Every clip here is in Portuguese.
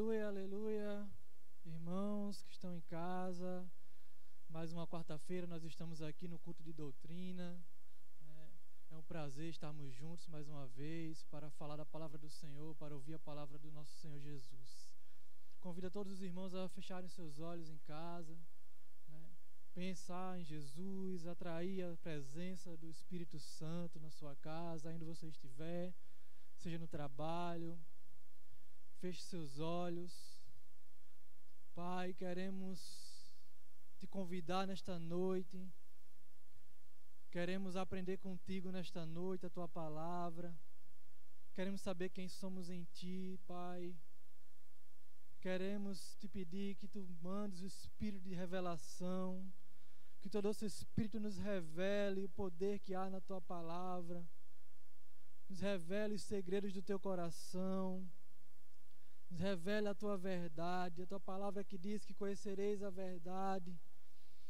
Aleluia, aleluia. Irmãos que estão em casa, mais uma quarta-feira nós estamos aqui no culto de doutrina. É, é um prazer estarmos juntos mais uma vez para falar da palavra do Senhor, para ouvir a palavra do nosso Senhor Jesus. Convido todos os irmãos a fecharem seus olhos em casa, né? pensar em Jesus, atrair a presença do Espírito Santo na sua casa, ainda você estiver, seja no trabalho. Feche seus olhos. Pai, queremos te convidar nesta noite. Queremos aprender contigo nesta noite a tua palavra. Queremos saber quem somos em ti, Pai. Queremos te pedir que tu mandes o espírito de revelação, que todo esse espírito nos revele o poder que há na tua palavra, nos revele os segredos do teu coração, nos revele a tua verdade, a tua palavra que diz que conhecereis a verdade,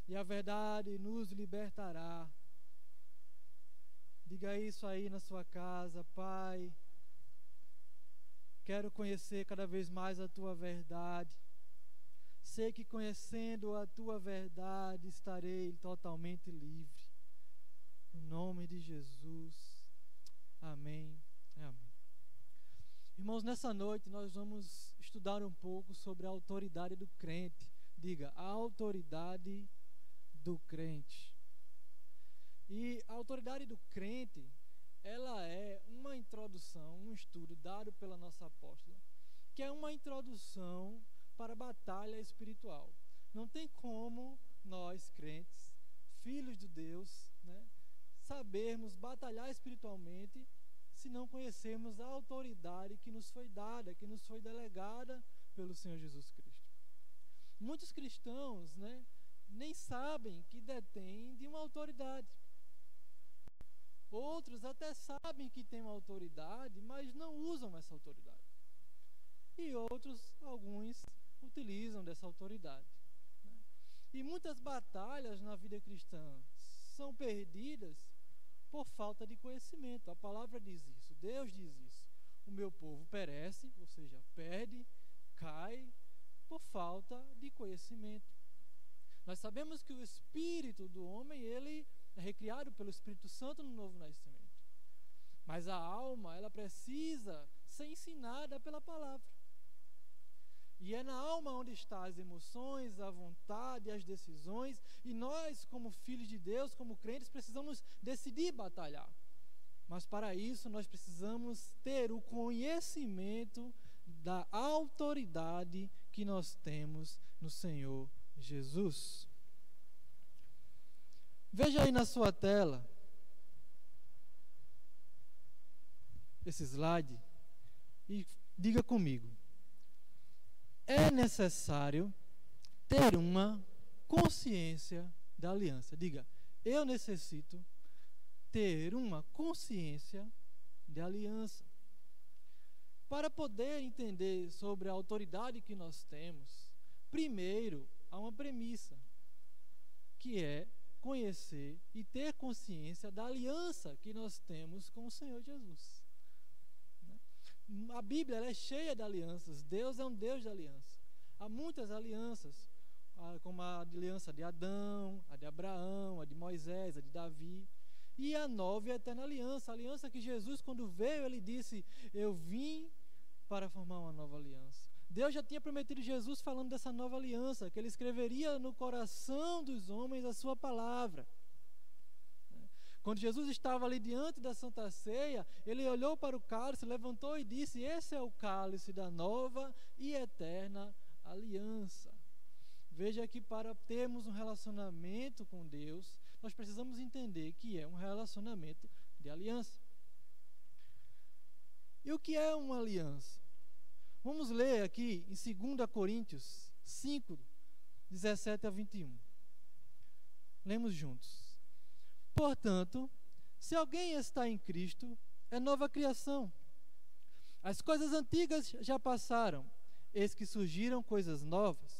e a verdade nos libertará. Diga isso aí na sua casa, Pai. Quero conhecer cada vez mais a tua verdade. Sei que conhecendo a tua verdade estarei totalmente livre. No nome de Jesus. Amém. Irmãos, nessa noite nós vamos estudar um pouco sobre a autoridade do crente. Diga, a autoridade do crente. E a autoridade do crente ela é uma introdução, um estudo dado pela nossa apóstola, que é uma introdução para a batalha espiritual. Não tem como nós, crentes, filhos de Deus, né, sabermos batalhar espiritualmente se não conhecermos a autoridade que nos foi dada, que nos foi delegada pelo Senhor Jesus Cristo. Muitos cristãos né, nem sabem que detêm de uma autoridade. Outros até sabem que têm uma autoridade, mas não usam essa autoridade. E outros, alguns, utilizam dessa autoridade. Né? E muitas batalhas na vida cristã são perdidas por falta de conhecimento. A palavra diz isso, Deus diz isso. O meu povo perece, ou seja, perde, cai por falta de conhecimento. Nós sabemos que o espírito do homem, ele é recriado pelo Espírito Santo no novo nascimento. Mas a alma, ela precisa ser ensinada pela palavra. E é na alma onde estão as emoções, a vontade, as decisões, e nós, como filhos de Deus, como crentes, precisamos decidir batalhar. Mas para isso nós precisamos ter o conhecimento da autoridade que nós temos no Senhor Jesus. Veja aí na sua tela esse slide e diga comigo. É necessário ter uma consciência da aliança. Diga, eu necessito ter uma consciência de aliança. Para poder entender sobre a autoridade que nós temos, primeiro há uma premissa, que é conhecer e ter consciência da aliança que nós temos com o Senhor Jesus. Né? A Bíblia é cheia de alianças. Deus é um Deus de aliança. Há muitas alianças, como a aliança de Adão, a de Abraão, a de Moisés, a de Davi. E a nova e a eterna aliança, a aliança que Jesus, quando veio, ele disse: Eu vim para formar uma nova aliança. Deus já tinha prometido Jesus falando dessa nova aliança, que ele escreveria no coração dos homens a sua palavra. Quando Jesus estava ali diante da Santa Ceia, ele olhou para o cálice, levantou e disse: Esse é o cálice da nova e eterna aliança. Veja que para termos um relacionamento com Deus, nós precisamos entender que é um relacionamento de aliança. E o que é uma aliança? Vamos ler aqui em 2 Coríntios 5, 17 a 21. Lemos juntos. Portanto, se alguém está em Cristo, é nova criação. As coisas antigas já passaram, eis que surgiram coisas novas.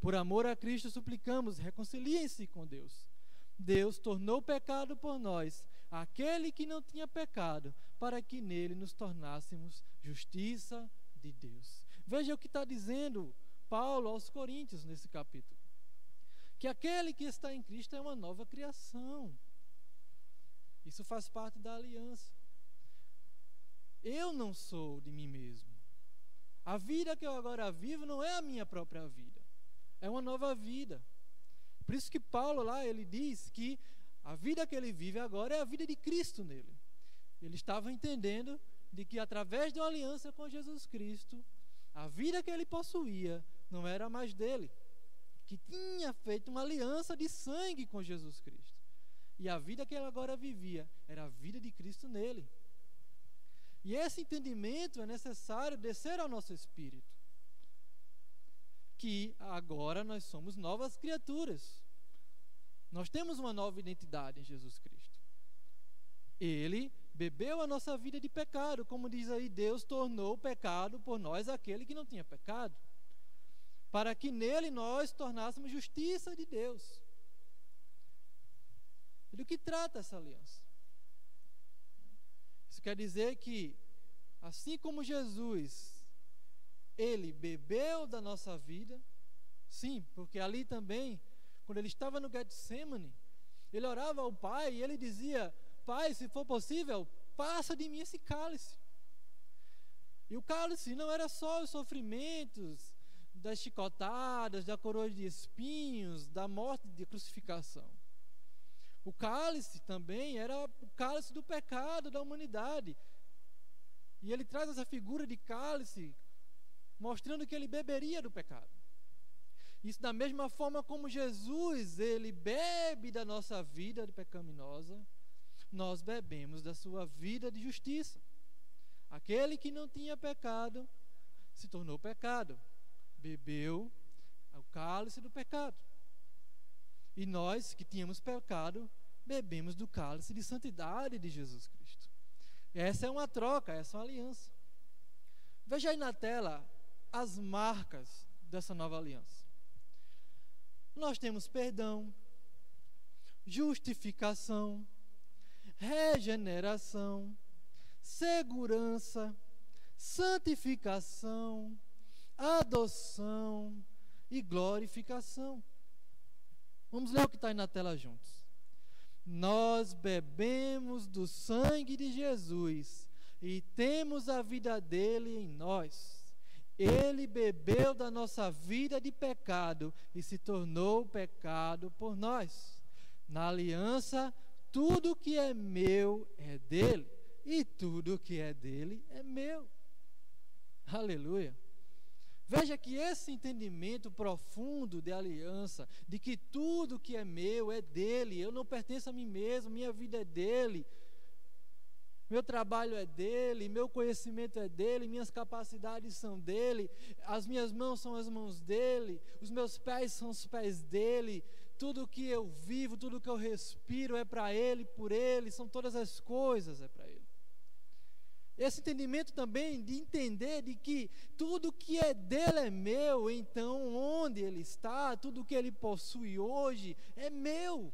Por amor a Cristo, suplicamos: reconciliem-se com Deus. Deus tornou pecado por nós aquele que não tinha pecado, para que nele nos tornássemos justiça de Deus. Veja o que está dizendo Paulo aos Coríntios nesse capítulo: que aquele que está em Cristo é uma nova criação. Isso faz parte da aliança. Eu não sou de mim mesmo. A vida que eu agora vivo não é a minha própria vida. É uma nova vida. Por isso que Paulo lá ele diz que a vida que ele vive agora é a vida de Cristo nele. Ele estava entendendo de que através de uma aliança com Jesus Cristo, a vida que ele possuía não era mais dele, que tinha feito uma aliança de sangue com Jesus Cristo. E a vida que ele agora vivia era a vida de Cristo nele. E esse entendimento é necessário descer ao nosso espírito. Que agora nós somos novas criaturas. Nós temos uma nova identidade em Jesus Cristo. Ele bebeu a nossa vida de pecado, como diz aí, Deus tornou pecado por nós aquele que não tinha pecado, para que nele nós tornássemos justiça de Deus. Do que trata essa aliança? Isso quer dizer que, assim como Jesus, ele bebeu da nossa vida, sim, porque ali também, quando ele estava no Getsemane, ele orava ao Pai e ele dizia: Pai, se for possível, passa de mim esse cálice. E o cálice não era só os sofrimentos, das chicotadas, da coroa de espinhos, da morte de crucificação. O cálice também era o cálice do pecado da humanidade. E ele traz essa figura de cálice, mostrando que ele beberia do pecado. Isso da mesma forma como Jesus, ele bebe da nossa vida pecaminosa, nós bebemos da sua vida de justiça. Aquele que não tinha pecado se tornou pecado, bebeu o cálice do pecado. E nós que tínhamos pecado, bebemos do cálice de santidade de Jesus Cristo. Essa é uma troca, essa é uma aliança. Veja aí na tela as marcas dessa nova aliança. Nós temos perdão, justificação, regeneração, segurança, santificação, adoção e glorificação. Vamos ler o que está aí na tela juntos. Nós bebemos do sangue de Jesus e temos a vida dele em nós. Ele bebeu da nossa vida de pecado e se tornou pecado por nós. Na aliança, tudo que é meu é dele, e tudo que é dele é meu. Aleluia. Veja que esse entendimento profundo de aliança, de que tudo que é meu é dele, eu não pertenço a mim mesmo, minha vida é dele, meu trabalho é dele, meu conhecimento é dele, minhas capacidades são dele, as minhas mãos são as mãos dele, os meus pés são os pés dele, tudo que eu vivo, tudo que eu respiro é para ele, por ele, são todas as coisas é para ele. Esse entendimento também de entender de que tudo que é dele é meu, então onde ele está, tudo que ele possui hoje é meu,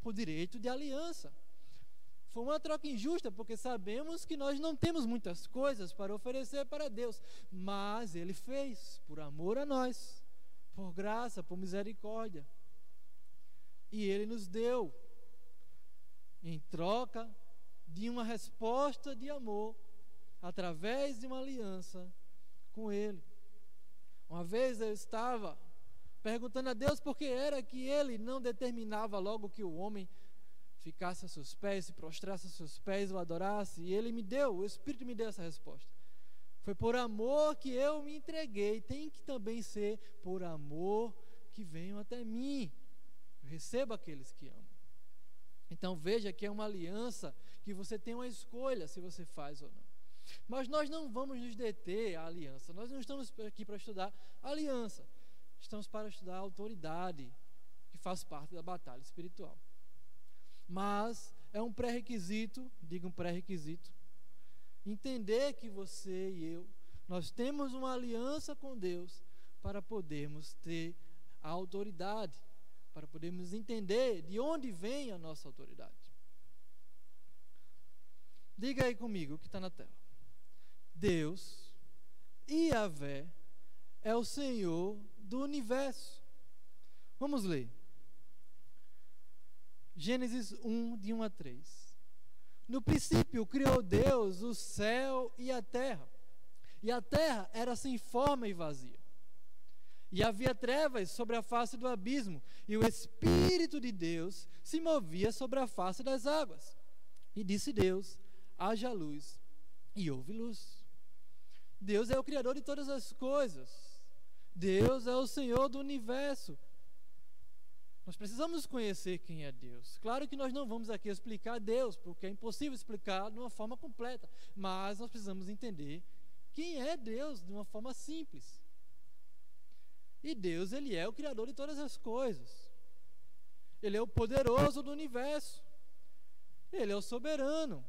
por direito de aliança. Foi uma troca injusta, porque sabemos que nós não temos muitas coisas para oferecer para Deus, mas ele fez por amor a nós, por graça, por misericórdia. E ele nos deu em troca de uma resposta de amor através de uma aliança com Ele. Uma vez eu estava perguntando a Deus por que era que Ele não determinava logo que o homem ficasse a seus pés, se prostrasse a seus pés, o adorasse. E Ele me deu, o Espírito me deu essa resposta. Foi por amor que eu me entreguei. Tem que também ser por amor que venham até mim. Eu recebo aqueles que amam. Então veja que é uma aliança que você tem uma escolha se você faz ou não. Mas nós não vamos nos deter à aliança. Nós não estamos aqui para estudar aliança. Estamos para estudar a autoridade que faz parte da batalha espiritual. Mas é um pré-requisito, diga um pré-requisito, entender que você e eu, nós temos uma aliança com Deus para podermos ter a autoridade, para podermos entender de onde vem a nossa autoridade. Diga aí comigo o que está na tela. Deus, Iavé, é o Senhor do universo. Vamos ler. Gênesis 1, de 1 a 3. No princípio criou Deus o céu e a terra. E a terra era sem forma e vazia. E havia trevas sobre a face do abismo, e o Espírito de Deus se movia sobre a face das águas. E disse Deus: haja luz, e houve luz. Deus é o Criador de todas as coisas. Deus é o Senhor do universo. Nós precisamos conhecer quem é Deus. Claro que nós não vamos aqui explicar Deus, porque é impossível explicar de uma forma completa. Mas nós precisamos entender quem é Deus de uma forma simples. E Deus, Ele é o Criador de todas as coisas. Ele é o poderoso do universo. Ele é o soberano.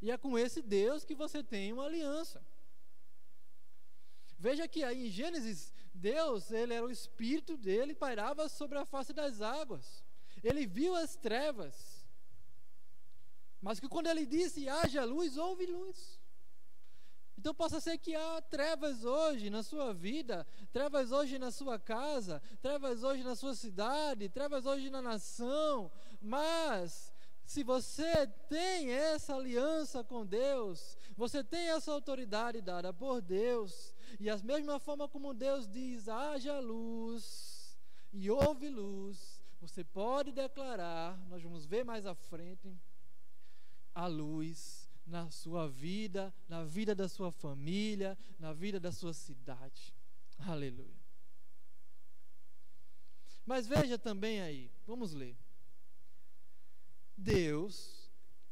E é com esse Deus que você tem uma aliança. Veja que aí em Gênesis, Deus, ele era o espírito dele, pairava sobre a face das águas. Ele viu as trevas. Mas que quando ele disse haja luz, houve luz. Então possa ser que há trevas hoje na sua vida, trevas hoje na sua casa, trevas hoje na sua cidade, trevas hoje na nação, mas se você tem essa aliança com Deus, você tem essa autoridade dada por Deus, e da mesma forma como Deus diz: haja luz e houve luz, você pode declarar, nós vamos ver mais à frente, a luz na sua vida, na vida da sua família, na vida da sua cidade. Aleluia. Mas veja também aí, vamos ler. Deus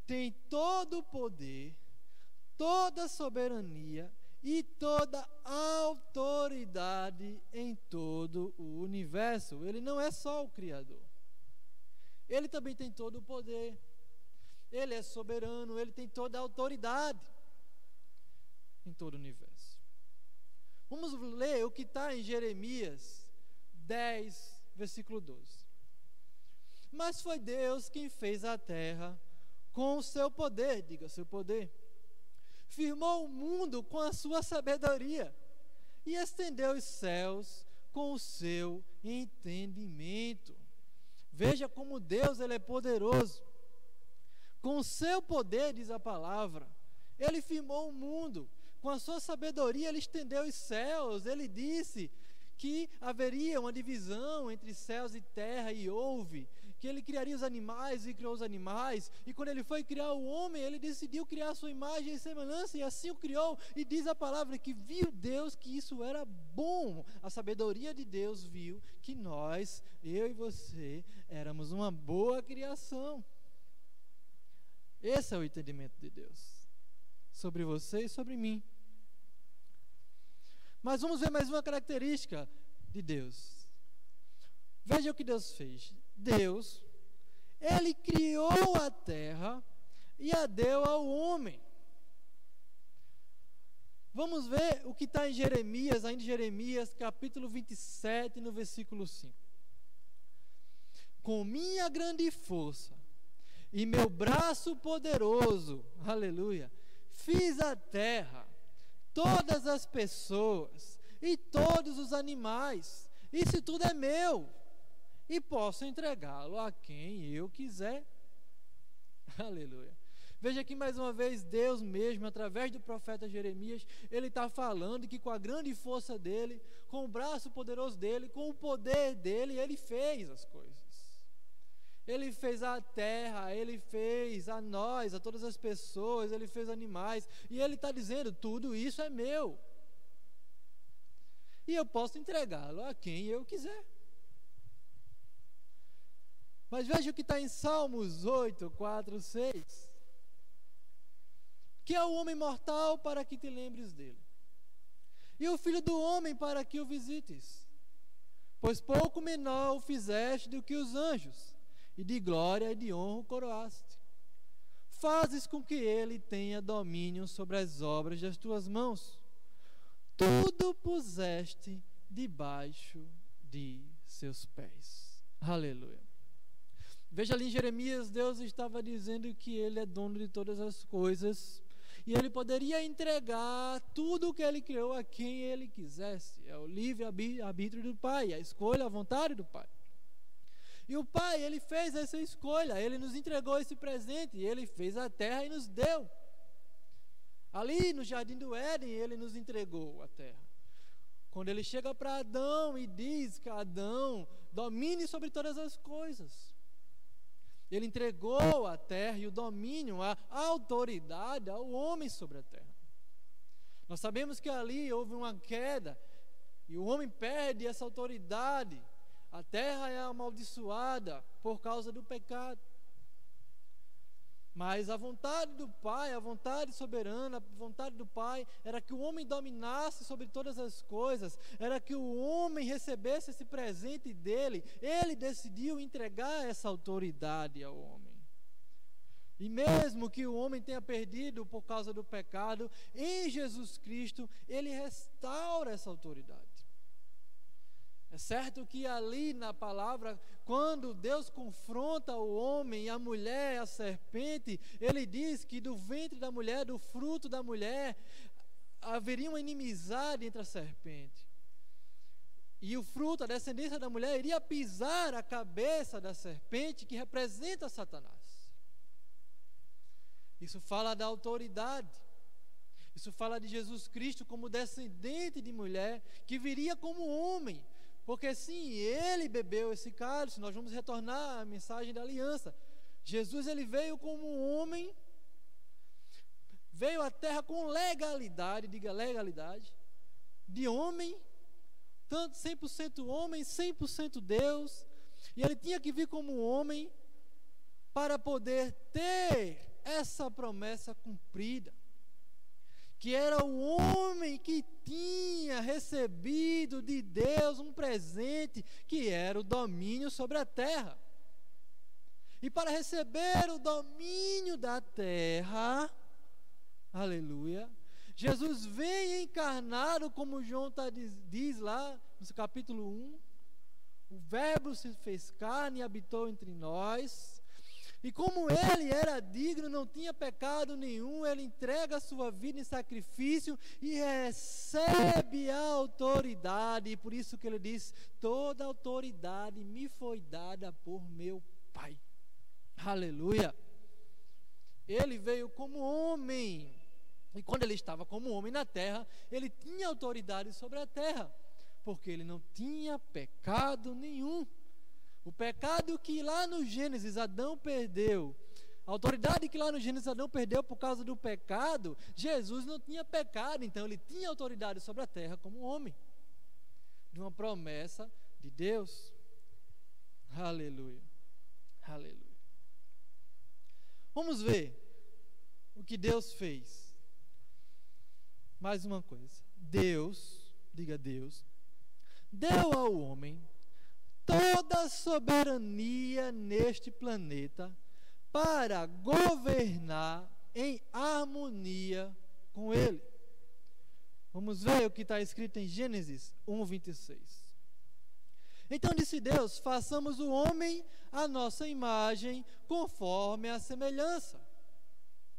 tem todo o poder, toda a soberania e toda a autoridade em todo o universo. Ele não é só o Criador. Ele também tem todo o poder. Ele é soberano, ele tem toda a autoridade em todo o universo. Vamos ler o que está em Jeremias 10, versículo 12. Mas foi Deus quem fez a terra com o seu poder, diga seu poder. Firmou o mundo com a sua sabedoria e estendeu os céus com o seu entendimento. Veja como Deus ele é poderoso. Com o seu poder, diz a palavra, ele firmou o mundo. Com a sua sabedoria, ele estendeu os céus. Ele disse que haveria uma divisão entre céus e terra, e houve que ele criaria os animais e criou os animais, e quando ele foi criar o homem, ele decidiu criar a sua imagem e semelhança, e assim o criou, e diz a palavra que viu Deus que isso era bom. A sabedoria de Deus viu que nós, eu e você, éramos uma boa criação. Esse é o entendimento de Deus sobre você e sobre mim. Mas vamos ver mais uma característica de Deus. Veja o que Deus fez. Deus, ele criou a terra e a deu ao homem. Vamos ver o que está em Jeremias, ainda em Jeremias, capítulo 27, no versículo 5. Com minha grande força e meu braço poderoso, aleluia, fiz a terra, todas as pessoas e todos os animais. Isso tudo é meu e posso entregá-lo a quem eu quiser. Aleluia. Veja aqui mais uma vez, Deus mesmo, através do profeta Jeremias, ele está falando que com a grande força dele, com o braço poderoso dele, com o poder dele, ele fez as coisas. Ele fez a terra, ele fez a nós, a todas as pessoas, ele fez animais, e ele está dizendo: tudo isso é meu. E eu posso entregá-lo a quem eu quiser. Mas veja o que está em Salmos 8, 4, 6. que é o homem mortal para que te lembres dele, e o filho do homem para que o visites. Pois pouco menor o fizeste do que os anjos, e de glória e de honra o coroaste. Fazes com que ele tenha domínio sobre as obras das tuas mãos. Tudo puseste debaixo de seus pés. Aleluia. Veja ali em Jeremias, Deus estava dizendo que Ele é dono de todas as coisas e Ele poderia entregar tudo o que Ele criou a quem Ele quisesse. É o livre arbítrio do Pai, a escolha, a vontade do Pai. E o Pai, Ele fez essa escolha, Ele nos entregou esse presente, Ele fez a terra e nos deu. Ali no jardim do Éden, Ele nos entregou a terra. Quando Ele chega para Adão e diz que Adão domine sobre todas as coisas. Ele entregou a terra e o domínio, a autoridade ao homem sobre a terra. Nós sabemos que ali houve uma queda e o homem perde essa autoridade. A terra é amaldiçoada por causa do pecado. Mas a vontade do Pai, a vontade soberana, a vontade do Pai era que o homem dominasse sobre todas as coisas, era que o homem recebesse esse presente dele. Ele decidiu entregar essa autoridade ao homem. E mesmo que o homem tenha perdido por causa do pecado, em Jesus Cristo, ele restaura essa autoridade. É certo que ali na palavra, quando Deus confronta o homem, a mulher, a serpente, ele diz que do ventre da mulher, do fruto da mulher, haveria uma inimizade entre a serpente. E o fruto, a descendência da mulher, iria pisar a cabeça da serpente que representa Satanás. Isso fala da autoridade. Isso fala de Jesus Cristo como descendente de mulher, que viria como homem, porque sim, ele bebeu esse cálice, nós vamos retornar à mensagem da aliança. Jesus ele veio como um homem, veio à terra com legalidade, diga legalidade, de homem, tanto 100% homem, 100% Deus, e ele tinha que vir como homem para poder ter essa promessa cumprida que era o homem que tinha recebido de Deus um presente que era o domínio sobre a terra. E para receber o domínio da terra, aleluia, Jesus vem encarnado, como João tá, diz, diz lá no capítulo 1. O Verbo se fez carne e habitou entre nós. E como ele era digno, não tinha pecado nenhum, ele entrega a sua vida em sacrifício e recebe a autoridade. E por isso que ele diz: toda autoridade me foi dada por meu Pai. Aleluia. Ele veio como homem. E quando ele estava como homem na terra, ele tinha autoridade sobre a terra, porque ele não tinha pecado nenhum. O pecado que lá no Gênesis Adão perdeu, a autoridade que lá no Gênesis Adão perdeu por causa do pecado, Jesus não tinha pecado, então ele tinha autoridade sobre a terra como homem, de uma promessa de Deus. Aleluia. Aleluia. Vamos ver o que Deus fez. Mais uma coisa. Deus, diga Deus, deu ao homem toda a soberania neste planeta para governar em harmonia com Ele. Vamos ver o que está escrito em Gênesis 1, 26. Então disse Deus: façamos o homem a nossa imagem, conforme a semelhança.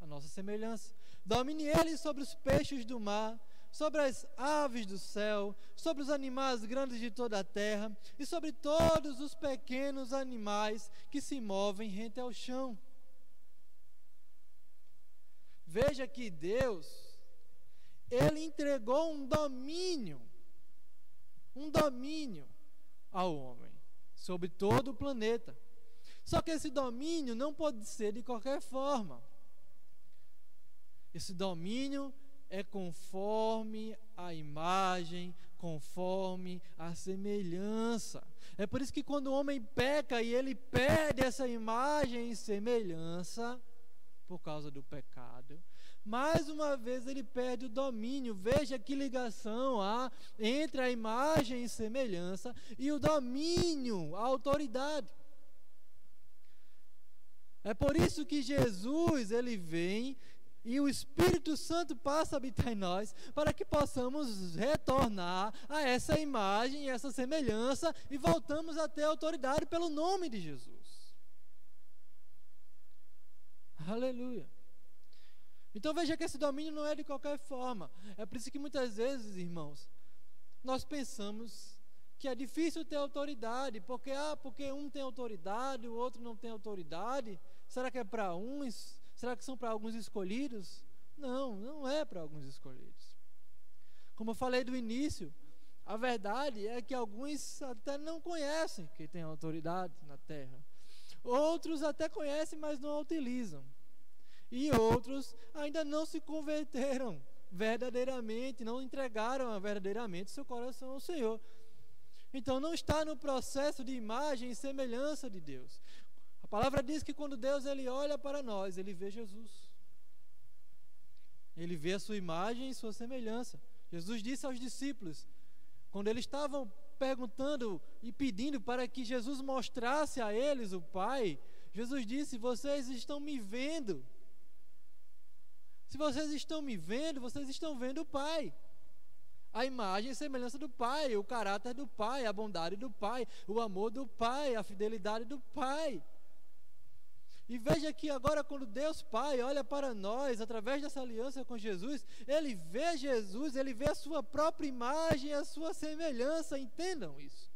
A nossa semelhança. Domine ele sobre os peixes do mar, sobre as aves do céu, sobre os animais grandes de toda a terra e sobre todos os pequenos animais que se movem rente ao chão. Veja que Deus, Ele entregou um domínio, um domínio ao homem sobre todo o planeta. Só que esse domínio não pode ser de qualquer forma. Esse domínio é conforme a imagem, conforme a semelhança. É por isso que quando o homem peca e ele perde essa imagem e semelhança, por causa do pecado, mais uma vez ele perde o domínio. Veja que ligação há entre a imagem e semelhança e o domínio, a autoridade. É por isso que Jesus, ele vem e o Espírito Santo passa a habitar em nós, para que possamos retornar a essa imagem essa semelhança e voltamos a ter autoridade pelo nome de Jesus. Aleluia. Então veja que esse domínio não é de qualquer forma. É por isso que muitas vezes, irmãos, nós pensamos que é difícil ter autoridade, porque ah, porque um tem autoridade, o outro não tem autoridade. Será que é para uns? Será que são para alguns escolhidos? Não, não é para alguns escolhidos. Como eu falei do início, a verdade é que alguns até não conhecem que tem autoridade na terra. Outros até conhecem, mas não a utilizam e outros ainda não se converteram verdadeiramente, não entregaram verdadeiramente seu coração ao Senhor. Então não está no processo de imagem e semelhança de Deus. A palavra diz que quando Deus ele olha para nós, ele vê Jesus. Ele vê a sua imagem e sua semelhança. Jesus disse aos discípulos, quando eles estavam perguntando e pedindo para que Jesus mostrasse a eles o Pai, Jesus disse: Vocês estão me vendo. Se vocês estão me vendo, vocês estão vendo o Pai. A imagem e semelhança do Pai, o caráter do Pai, a bondade do Pai, o amor do Pai, a fidelidade do Pai. E veja que agora, quando Deus Pai olha para nós, através dessa aliança com Jesus, Ele vê Jesus, Ele vê a sua própria imagem, a sua semelhança, entendam isso.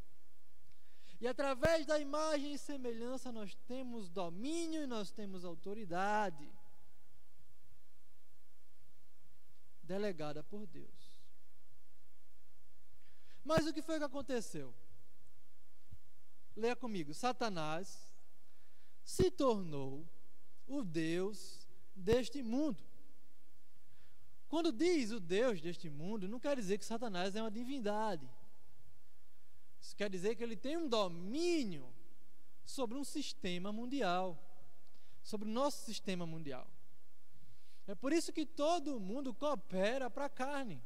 E através da imagem e semelhança, nós temos domínio e nós temos autoridade. delegada por Deus. Mas o que foi que aconteceu? Leia comigo: Satanás se tornou o Deus deste mundo. Quando diz o Deus deste mundo, não quer dizer que Satanás é uma divindade. Isso quer dizer que ele tem um domínio sobre um sistema mundial, sobre o nosso sistema mundial. É por isso que todo mundo coopera para a carne.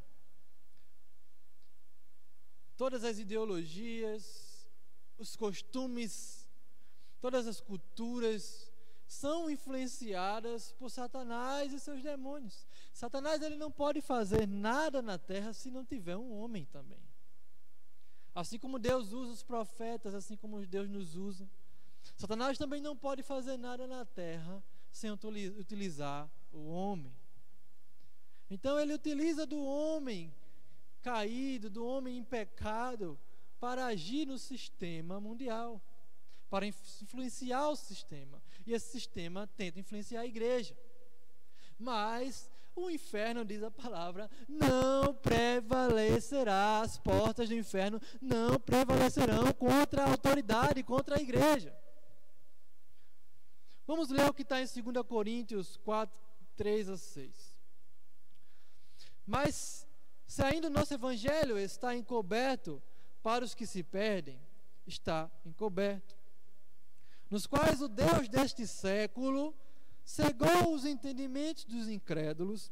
Todas as ideologias, os costumes, todas as culturas são influenciadas por Satanás e seus demônios. Satanás ele não pode fazer nada na terra se não tiver um homem também. Assim como Deus usa os profetas, assim como Deus nos usa. Satanás também não pode fazer nada na terra sem utilizar o homem. Então ele utiliza do homem caído, do homem em pecado, para agir no sistema mundial, para influenciar o sistema. E esse sistema tenta influenciar a igreja. Mas o inferno, diz a palavra, não prevalecerá, as portas do inferno não prevalecerão contra a autoridade, contra a igreja. Vamos ler o que está em 2 Coríntios 4, 3 a 6. Mas, se ainda o nosso evangelho está encoberto para os que se perdem, está encoberto, nos quais o Deus deste século cegou os entendimentos dos incrédulos,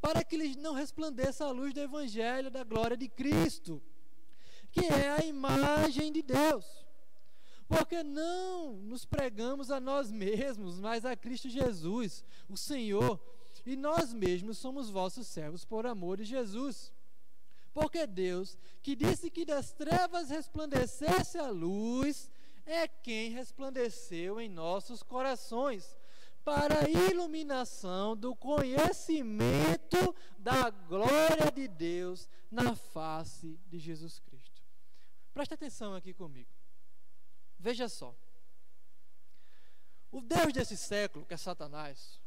para que lhes não resplandeça a luz do evangelho da glória de Cristo, que é a imagem de Deus. Porque não nos pregamos a nós mesmos, mas a Cristo Jesus, o Senhor, e nós mesmos somos vossos servos por amor de Jesus. Porque Deus, que disse que das trevas resplandecesse a luz, é quem resplandeceu em nossos corações, para a iluminação do conhecimento da glória de Deus na face de Jesus Cristo. Preste atenção aqui comigo. Veja só. O Deus desse século, que é Satanás,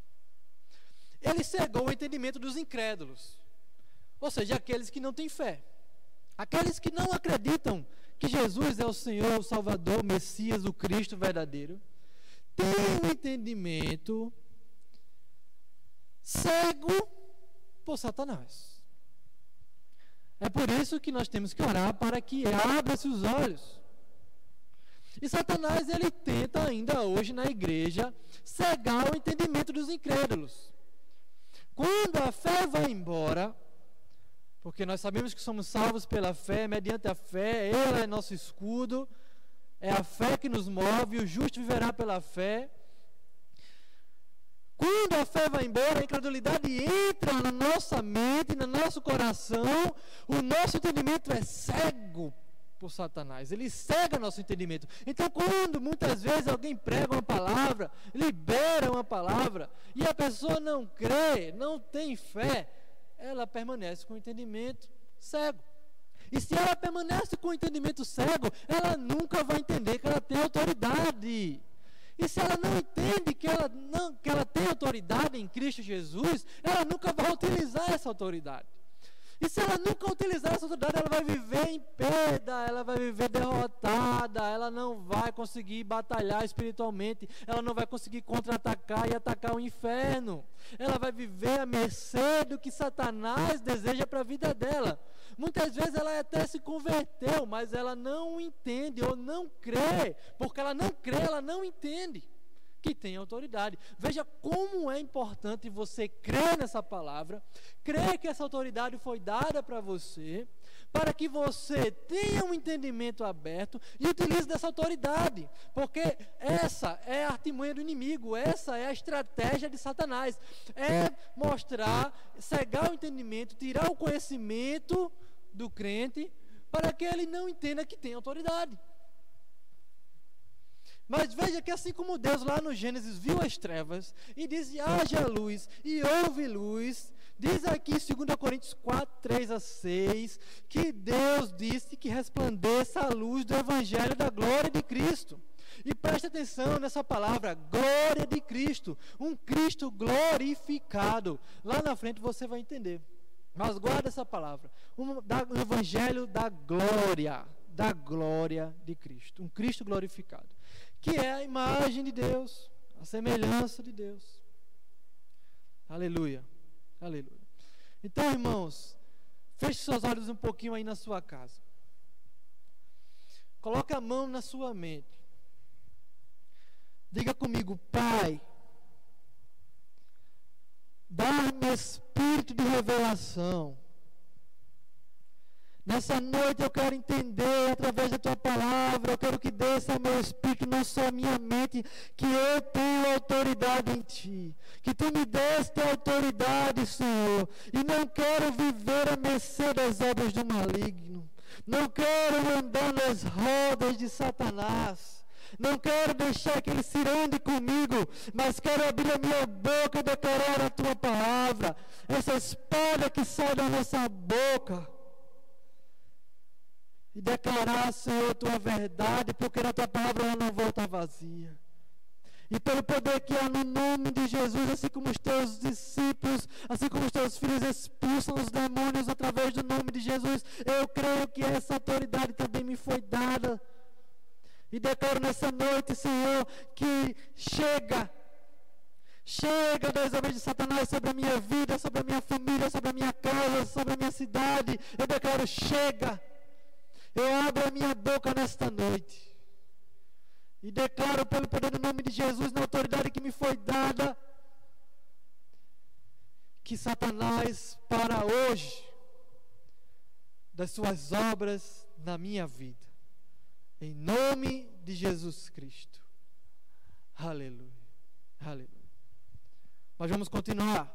ele cegou o entendimento dos incrédulos, ou seja, aqueles que não têm fé, aqueles que não acreditam que Jesus é o Senhor, o Salvador, o Messias, o Cristo verdadeiro, têm um entendimento cego por Satanás. É por isso que nós temos que orar para que abra-se os olhos. E Satanás ele tenta ainda hoje na igreja cegar o entendimento dos incrédulos. Quando a fé vai embora, porque nós sabemos que somos salvos pela fé, mediante a fé, ela é nosso escudo, é a fé que nos move, o justo viverá pela fé. Quando a fé vai embora, a incredulidade entra na nossa mente, no nosso coração, o nosso entendimento é cego por Satanás. Ele cega nosso entendimento. Então, quando muitas vezes alguém prega uma palavra, libera uma palavra, e a pessoa não crê, não tem fé, ela permanece com o entendimento cego. E se ela permanece com o entendimento cego, ela nunca vai entender que ela tem autoridade. E se ela não entende que ela, não, que ela tem autoridade em Cristo Jesus, ela nunca vai utilizar essa autoridade. E se ela nunca utilizar essa autoridade, ela vai viver em perda, ela vai viver derrotada, ela não vai conseguir batalhar espiritualmente, ela não vai conseguir contra-atacar e atacar o inferno. Ela vai viver à mercê do que Satanás deseja para a vida dela. Muitas vezes ela até se converteu, mas ela não entende ou não crê, porque ela não crê, ela não entende que tem autoridade. Veja como é importante você crer nessa palavra, crer que essa autoridade foi dada para você, para que você tenha um entendimento aberto e utilize dessa autoridade, porque essa é a artimanha do inimigo, essa é a estratégia de Satanás, é mostrar, cegar o entendimento, tirar o conhecimento do crente, para que ele não entenda que tem autoridade. Mas veja que assim como Deus lá no Gênesis viu as trevas e disse: haja luz e houve luz, diz aqui em 2 Coríntios 4, 3 a 6, que Deus disse que resplandeça a luz do Evangelho da glória de Cristo. E preste atenção nessa palavra, glória de Cristo, um Cristo glorificado. Lá na frente você vai entender. Mas guarda essa palavra, um, da, um Evangelho da glória, da glória de Cristo, um Cristo glorificado que é a imagem de Deus, a semelhança de Deus. Aleluia. Aleluia. Então, irmãos, feche seus olhos um pouquinho aí na sua casa. Coloque a mão na sua mente. Diga comigo, Pai, dá-me espírito de revelação Nessa noite eu quero entender através da tua palavra, eu quero que desça ao meu espírito, não só a minha mente, que eu tenho autoridade em ti. Que tu me deste autoridade, Senhor. E não quero viver a mercê das obras do maligno. Não quero andar nas rodas de Satanás. Não quero deixar que ele se ande comigo, mas quero abrir a minha boca e declarar a tua palavra. Essa espada que sai da nossa boca e declarar, Senhor, tua verdade, porque na tua palavra ela não volta vazia. E pelo poder que há no nome de Jesus, assim como os teus discípulos, assim como os teus filhos expulsam os demônios através do nome de Jesus, eu creio que essa autoridade também me foi dada. E declaro nessa noite, Senhor, que chega, chega das obras de Satanás sobre a minha vida, sobre a minha família, sobre a minha casa, sobre a minha cidade. Eu declaro, chega. Eu abro a minha boca nesta noite e declaro pelo poder do nome de Jesus, na autoridade que me foi dada, que Satanás para hoje das suas obras na minha vida. Em nome de Jesus Cristo. Aleluia. Aleluia. Mas vamos continuar.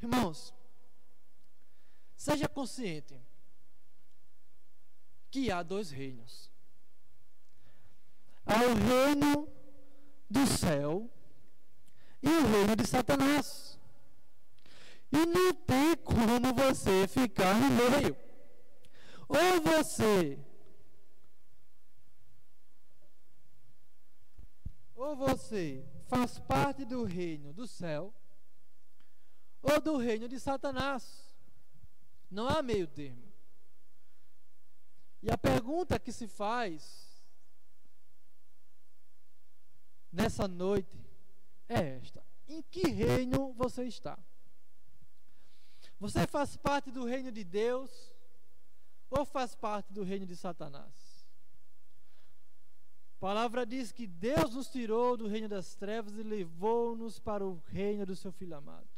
Irmãos, seja consciente que há dois reinos. Há o reino do céu e o reino de Satanás. E não tem como você ficar no meio. Ou você ou você faz parte do reino do céu ou do reino de Satanás. Não há meio termo. E a pergunta que se faz nessa noite é esta: em que reino você está? Você faz parte do reino de Deus ou faz parte do reino de Satanás? A palavra diz que Deus nos tirou do reino das trevas e levou-nos para o reino do seu Filho amado.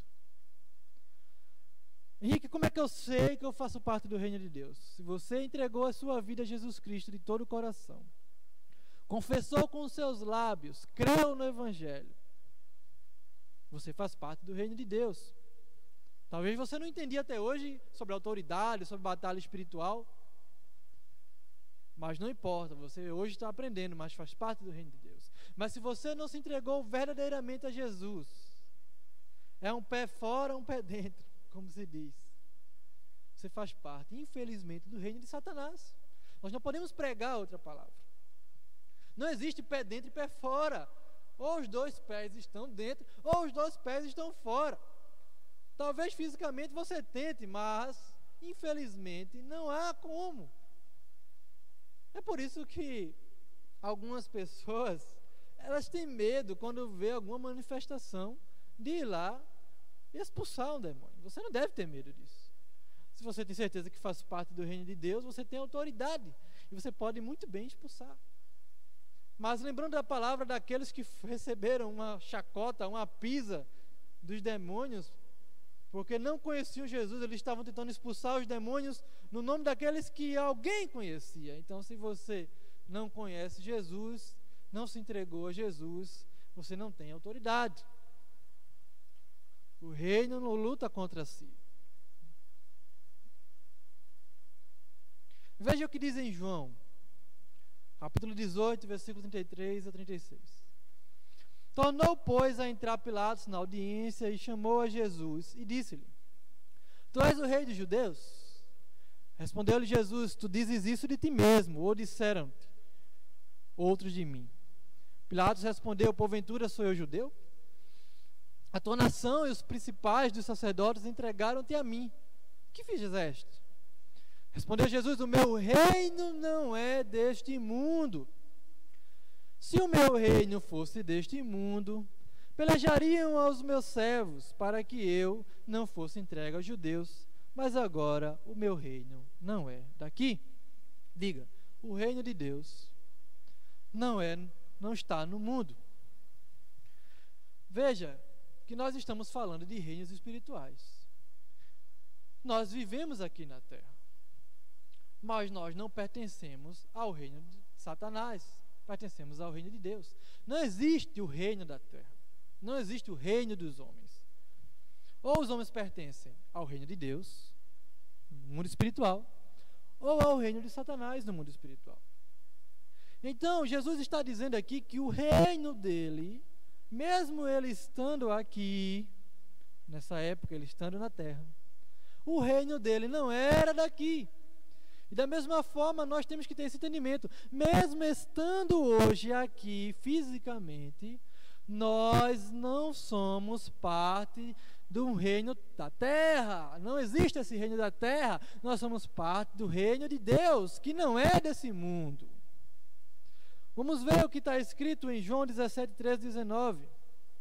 Henrique, como é que eu sei que eu faço parte do reino de Deus? Se você entregou a sua vida a Jesus Cristo de todo o coração, confessou com os seus lábios, creu no Evangelho, você faz parte do reino de Deus. Talvez você não entendia até hoje sobre autoridade, sobre batalha espiritual. Mas não importa, você hoje está aprendendo, mas faz parte do reino de Deus. Mas se você não se entregou verdadeiramente a Jesus, é um pé fora, um pé dentro, como se diz. Você faz parte, infelizmente, do reino de Satanás. Nós não podemos pregar outra palavra. Não existe pé dentro e pé fora. Ou os dois pés estão dentro, ou os dois pés estão fora. Talvez fisicamente você tente, mas infelizmente não há como. É por isso que algumas pessoas elas têm medo quando vê alguma manifestação de ir lá e expulsar um demônio. Você não deve ter medo disso. Se você tem certeza que faz parte do reino de Deus, você tem autoridade e você pode muito bem expulsar. Mas lembrando da palavra daqueles que receberam uma chacota, uma pisa dos demônios, porque não conheciam Jesus, eles estavam tentando expulsar os demônios no nome daqueles que alguém conhecia. Então, se você não conhece Jesus, não se entregou a Jesus, você não tem autoridade. O reino não luta contra si. Veja o que diz em João capítulo 18, versículo 33 a 36. Tornou, pois, a entrar Pilatos na audiência e chamou a Jesus e disse-lhe: Tu és o rei dos judeus? Respondeu-lhe Jesus: Tu dizes isso de ti mesmo, ou disseram-te outros de mim. Pilatos respondeu: Porventura sou eu judeu? A tua nação e os principais dos sacerdotes entregaram-te a mim. Que fizeste? Respondeu Jesus: O meu reino não é deste mundo. Se o meu reino fosse deste mundo, pelejariam aos meus servos para que eu não fosse entregue aos judeus. Mas agora o meu reino não é daqui. Diga, o reino de Deus não é, não está no mundo. Veja que nós estamos falando de reinos espirituais. Nós vivemos aqui na terra mas nós não pertencemos ao reino de Satanás, pertencemos ao reino de Deus. Não existe o reino da terra, não existe o reino dos homens. Ou os homens pertencem ao reino de Deus, no mundo espiritual, ou ao reino de Satanás, no mundo espiritual. Então, Jesus está dizendo aqui que o reino dele, mesmo ele estando aqui, nessa época, ele estando na terra, o reino dele não era daqui. E da mesma forma, nós temos que ter esse entendimento. Mesmo estando hoje aqui fisicamente, nós não somos parte do reino da terra. Não existe esse reino da terra. Nós somos parte do reino de Deus, que não é desse mundo. Vamos ver o que está escrito em João 17, 13, 19.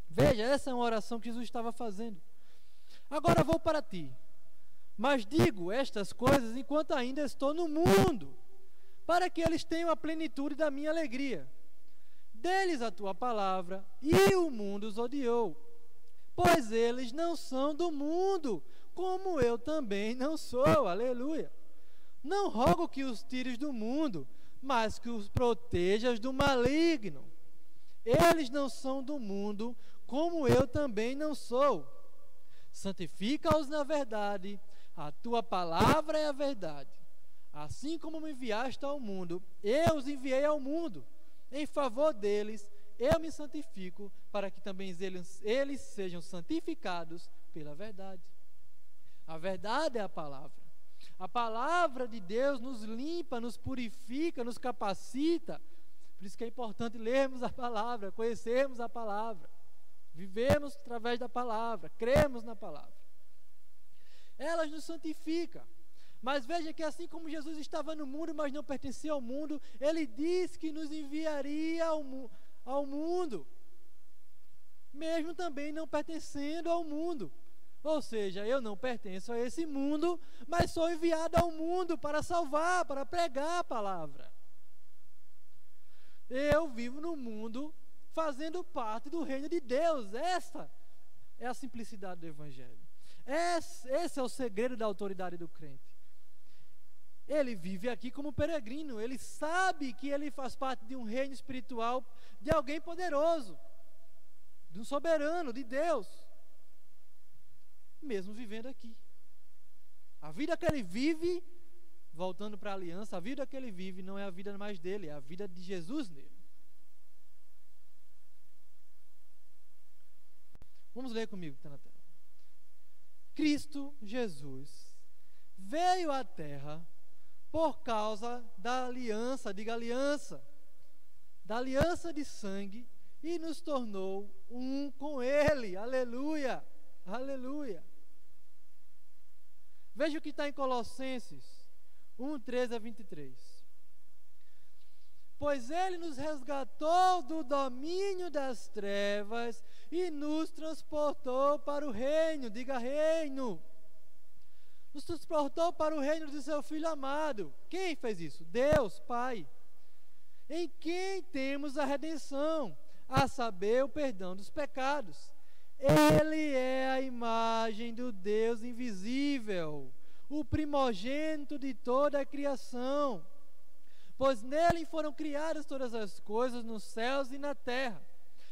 Veja, essa é uma oração que Jesus estava fazendo. Agora vou para ti. Mas digo estas coisas enquanto ainda estou no mundo, para que eles tenham a plenitude da minha alegria. Deles a tua palavra, e o mundo os odiou, pois eles não são do mundo, como eu também não sou. Aleluia. Não rogo que os tires do mundo, mas que os protejas do maligno. Eles não são do mundo, como eu também não sou. Santifica-os na verdade a tua palavra é a verdade. Assim como me enviaste ao mundo, eu os enviei ao mundo. Em favor deles, eu me santifico, para que também eles, eles sejam santificados pela verdade. A verdade é a palavra. A palavra de Deus nos limpa, nos purifica, nos capacita. Por isso que é importante lermos a palavra, conhecermos a palavra, vivemos através da palavra, cremos na palavra elas nos santificam. Mas veja que assim como Jesus estava no mundo, mas não pertencia ao mundo, ele disse que nos enviaria ao, ao mundo, mesmo também não pertencendo ao mundo. Ou seja, eu não pertenço a esse mundo, mas sou enviado ao mundo para salvar, para pregar a palavra. eu vivo no mundo fazendo parte do reino de Deus. Essa é a simplicidade do Evangelho. Esse, esse é o segredo da autoridade do crente. Ele vive aqui como peregrino, ele sabe que ele faz parte de um reino espiritual, de alguém poderoso, de um soberano, de Deus, mesmo vivendo aqui. A vida que ele vive, voltando para a aliança, a vida que ele vive não é a vida mais dele, é a vida de Jesus nele. Vamos ler comigo, está na tela. Cristo Jesus veio à terra por causa da aliança, diga aliança, da aliança de sangue e nos tornou um com Ele. Aleluia, aleluia. Veja o que está em Colossenses 1, 13 a 23 pois ele nos resgatou do domínio das trevas e nos transportou para o reino, diga reino. Nos transportou para o reino de seu filho amado. Quem fez isso? Deus, Pai. Em quem temos a redenção, a saber, o perdão dos pecados. Ele é a imagem do Deus invisível, o primogênito de toda a criação pois nele foram criadas todas as coisas nos céus e na terra,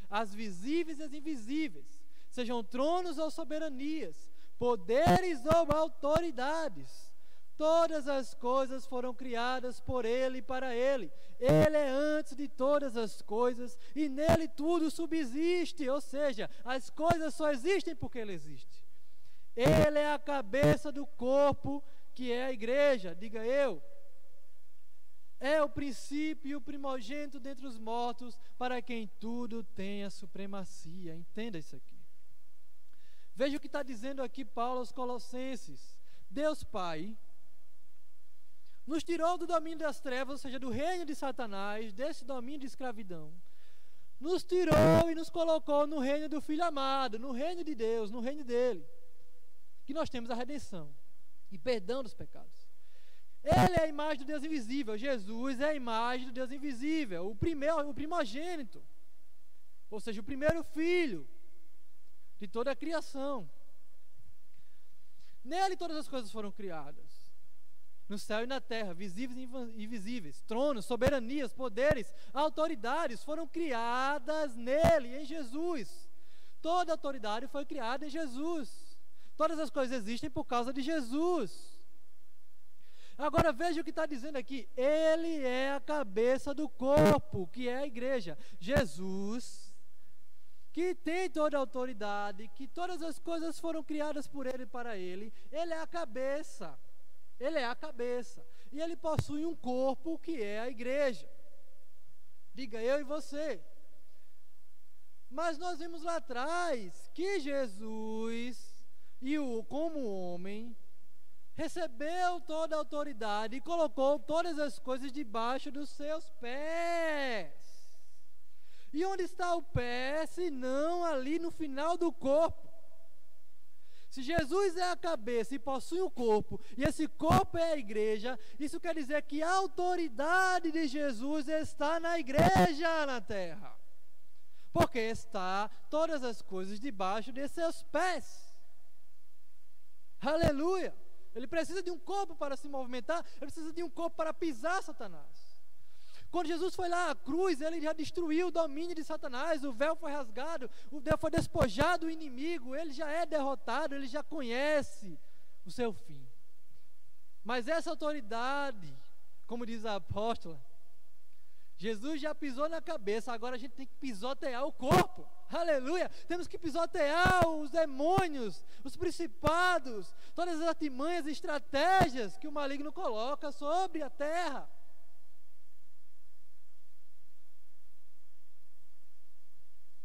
as visíveis e as invisíveis, sejam tronos ou soberanias, poderes ou autoridades. Todas as coisas foram criadas por Ele e para Ele. Ele é antes de todas as coisas e nele tudo subsiste. Ou seja, as coisas só existem porque Ele existe. Ele é a cabeça do corpo que é a igreja. Diga eu é o princípio o primogênito dentre os mortos, para quem tudo tem a supremacia. Entenda isso aqui. Veja o que está dizendo aqui Paulo aos Colossenses. Deus Pai nos tirou do domínio das trevas, ou seja, do reino de Satanás, desse domínio de escravidão. Nos tirou e nos colocou no reino do Filho amado, no reino de Deus, no reino dele. Que nós temos a redenção e perdão dos pecados. Ele é a imagem do Deus invisível. Jesus é a imagem do Deus invisível, o primeiro, o primogênito. Ou seja, o primeiro filho de toda a criação. Nele todas as coisas foram criadas. No céu e na terra, visíveis e invisíveis, tronos, soberanias, poderes, autoridades foram criadas nele, em Jesus. Toda autoridade foi criada em Jesus. Todas as coisas existem por causa de Jesus. Agora veja o que está dizendo aqui. Ele é a cabeça do corpo, que é a igreja. Jesus, que tem toda a autoridade, que todas as coisas foram criadas por ele e para ele. Ele é a cabeça. Ele é a cabeça. E ele possui um corpo que é a igreja. Diga eu e você. Mas nós vimos lá atrás que Jesus, e o, como homem, recebeu toda a autoridade e colocou todas as coisas debaixo dos seus pés. E onde está o pé, se não ali no final do corpo? Se Jesus é a cabeça e possui o corpo, e esse corpo é a igreja, isso quer dizer que a autoridade de Jesus está na igreja na terra. Porque está todas as coisas debaixo de seus pés. Aleluia! Ele precisa de um corpo para se movimentar, ele precisa de um corpo para pisar Satanás. Quando Jesus foi lá à cruz, ele já destruiu o domínio de Satanás, o véu foi rasgado, o véu foi despojado do inimigo, ele já é derrotado, ele já conhece o seu fim. Mas essa autoridade, como diz a apóstola, Jesus já pisou na cabeça, agora a gente tem que pisotear o corpo. Aleluia! Temos que pisotear os demônios, os principados, todas as artimanhas e estratégias que o maligno coloca sobre a terra.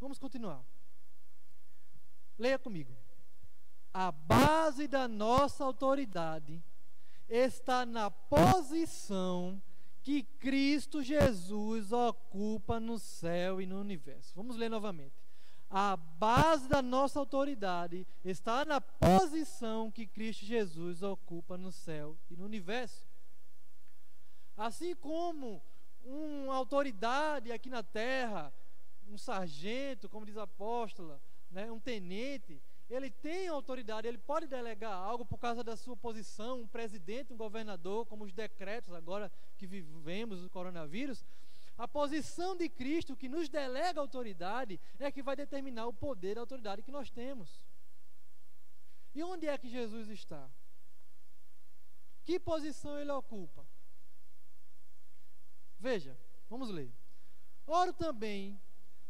Vamos continuar. Leia comigo. A base da nossa autoridade está na posição que Cristo Jesus ocupa no céu e no universo. Vamos ler novamente. A base da nossa autoridade está na posição que Cristo Jesus ocupa no céu e no universo. Assim como uma autoridade aqui na terra, um sargento, como diz a apóstola, né, um tenente, ele tem autoridade, ele pode delegar algo por causa da sua posição, um presidente, um governador, como os decretos agora que vivemos o coronavírus. A posição de Cristo que nos delega autoridade é que vai determinar o poder da autoridade que nós temos. E onde é que Jesus está? Que posição ele ocupa? Veja, vamos ler. Oro também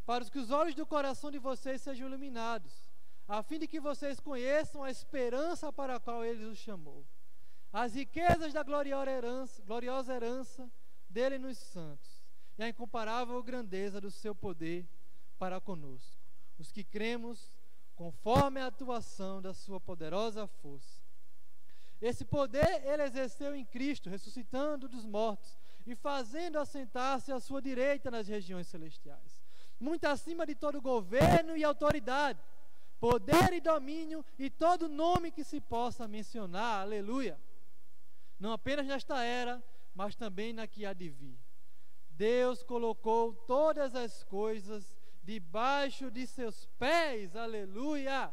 para que os olhos do coração de vocês sejam iluminados, a fim de que vocês conheçam a esperança para a qual ele os chamou, as riquezas da herança, gloriosa herança dele nos santos, e a incomparável grandeza do seu poder para conosco, os que cremos conforme a atuação da sua poderosa força. Esse poder ele exerceu em Cristo, ressuscitando dos mortos e fazendo assentar-se à sua direita nas regiões celestiais, muito acima de todo governo e autoridade, poder e domínio e todo nome que se possa mencionar. Aleluia. Não apenas nesta era, mas também na que há de vir. Deus colocou todas as coisas debaixo de seus pés, aleluia.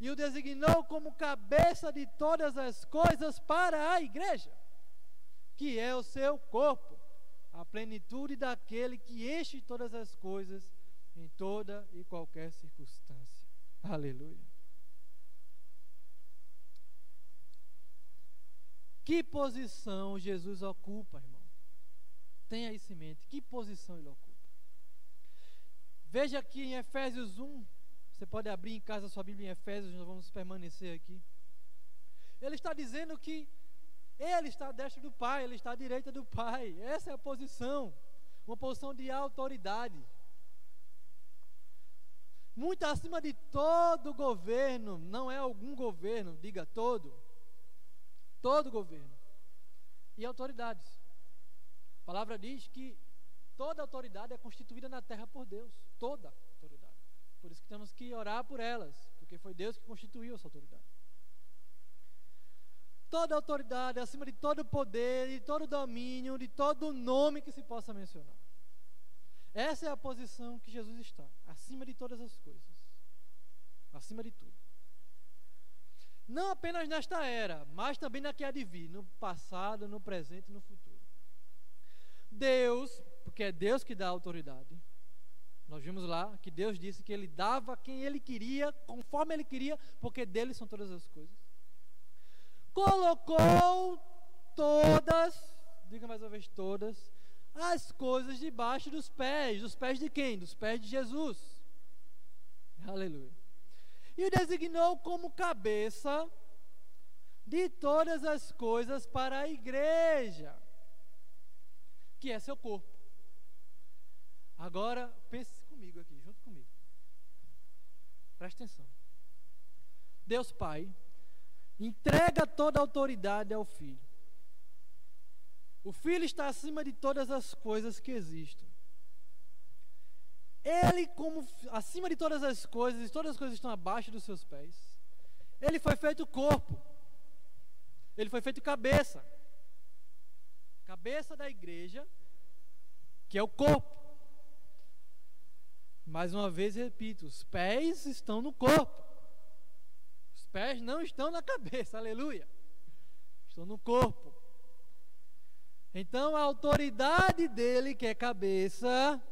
E o designou como cabeça de todas as coisas para a igreja, que é o seu corpo, a plenitude daquele que enche todas as coisas em toda e qualquer circunstância. Aleluia. Que posição Jesus ocupa, irmão? Tenha isso em mente. Que posição ele ocupa? Veja aqui em Efésios 1, você pode abrir em casa a sua Bíblia em Efésios, nós vamos permanecer aqui. Ele está dizendo que ele está à destra do Pai, ele está à direita do Pai. Essa é a posição, uma posição de autoridade. Muito acima de todo governo, não é algum governo, diga todo. Todo governo. E autoridades. A palavra diz que Toda autoridade é constituída na terra por Deus. Toda autoridade. Por isso que temos que orar por elas, porque foi Deus que constituiu essa autoridade. Toda autoridade, acima de todo poder, de todo domínio, de todo nome que se possa mencionar. Essa é a posição que Jesus está, acima de todas as coisas. Acima de tudo. Não apenas nesta era, mas também na que há de vir, no passado, no presente e no futuro. Deus porque é Deus que dá autoridade. Nós vimos lá que Deus disse que Ele dava quem Ele queria, conforme Ele queria, porque dele são todas as coisas. Colocou todas, diga mais uma vez todas, as coisas debaixo dos pés. Dos pés de quem? Dos pés de Jesus. Aleluia. E o designou como cabeça de todas as coisas para a igreja, que é seu corpo. Agora, pense comigo aqui, junto comigo. Preste atenção. Deus Pai entrega toda a autoridade ao Filho. O Filho está acima de todas as coisas que existem. Ele, como acima de todas as coisas, e todas as coisas estão abaixo dos seus pés. Ele foi feito corpo. Ele foi feito cabeça. Cabeça da igreja, que é o corpo. Mais uma vez repito: os pés estão no corpo. Pés não estão na cabeça, aleluia. Estão no corpo. Então a autoridade dele, que é cabeça,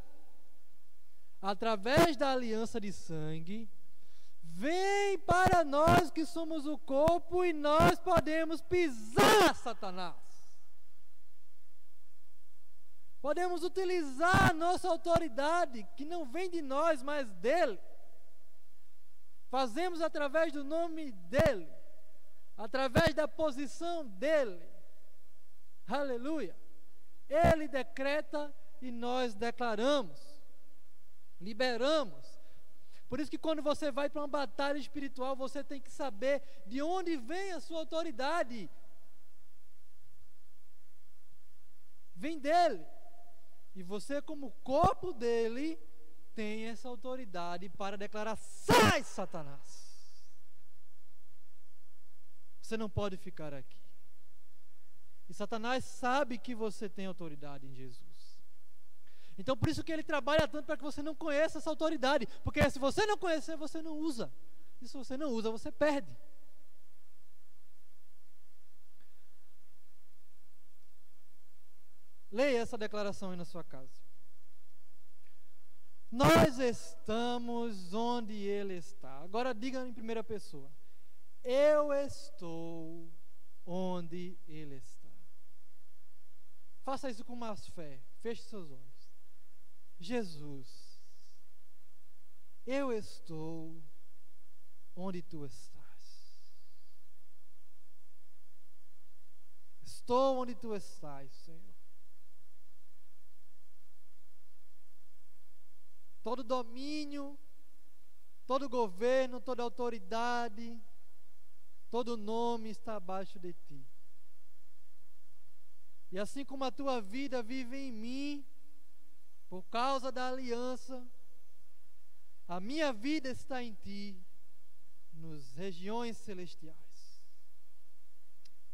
através da aliança de sangue, vem para nós que somos o corpo e nós podemos pisar Satanás. Podemos utilizar a nossa autoridade, que não vem de nós, mas dele. Fazemos através do nome dele, através da posição dele. Aleluia. Ele decreta e nós declaramos, liberamos. Por isso que quando você vai para uma batalha espiritual, você tem que saber de onde vem a sua autoridade. Vem dele. E você, como corpo dele, tem essa autoridade para declarar: sai, Satanás! Você não pode ficar aqui. E Satanás sabe que você tem autoridade em Jesus. Então por isso que ele trabalha tanto para que você não conheça essa autoridade. Porque se você não conhecer, você não usa. E se você não usa, você perde. Leia essa declaração aí na sua casa. Nós estamos onde Ele está. Agora diga em primeira pessoa: Eu estou onde Ele está. Faça isso com mais fé. Feche seus olhos. Jesus, eu estou onde Tu estás. Estou onde Tu estás, Senhor. Todo domínio, todo governo, toda autoridade, todo nome está abaixo de ti. E assim como a tua vida vive em mim, por causa da aliança, a minha vida está em ti, nos regiões celestiais.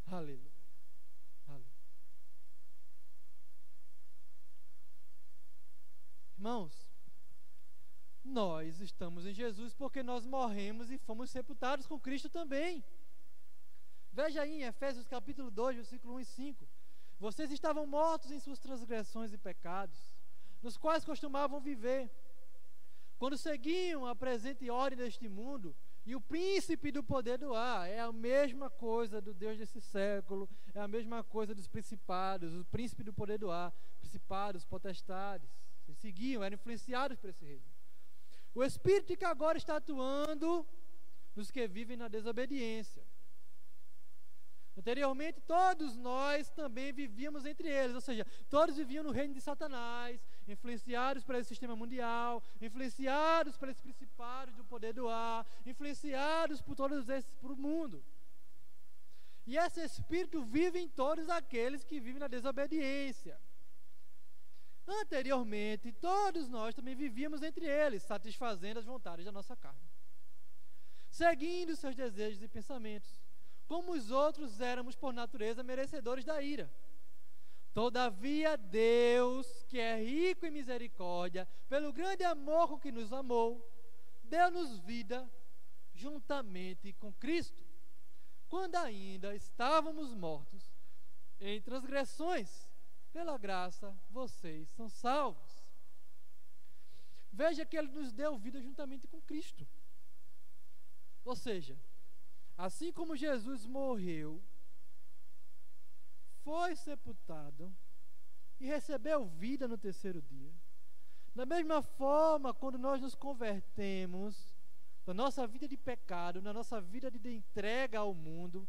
Aleluia. Aleluia. Irmãos, nós estamos em Jesus porque nós morremos e fomos sepultados com Cristo também. Veja aí em Efésios capítulo 2, versículo 1 e 5. Vocês estavam mortos em suas transgressões e pecados, nos quais costumavam viver, quando seguiam a presente ordem deste mundo, e o príncipe do poder do ar é a mesma coisa do Deus desse século, é a mesma coisa dos principados, o príncipe do poder do ar, principados, potestades. Seguiam, eram influenciados por esse reino. O Espírito que agora está atuando nos que vivem na desobediência. Anteriormente, todos nós também vivíamos entre eles, ou seja, todos viviam no reino de Satanás, influenciados esse sistema mundial, influenciados esses principados do poder do ar, influenciados por todos esses, por o mundo. E esse espírito vive em todos aqueles que vivem na desobediência. Anteriormente, todos nós também vivíamos entre eles, satisfazendo as vontades da nossa carne, seguindo seus desejos e pensamentos. Como os outros éramos, por natureza, merecedores da ira. Todavia, Deus, que é rico em misericórdia, pelo grande amor com que nos amou, deu-nos vida juntamente com Cristo, quando ainda estávamos mortos em transgressões pela graça, vocês são salvos. Veja que Ele nos deu vida juntamente com Cristo. Ou seja, assim como Jesus morreu, foi sepultado e recebeu vida no terceiro dia, da mesma forma, quando nós nos convertemos da nossa vida de pecado, na nossa vida de entrega ao mundo,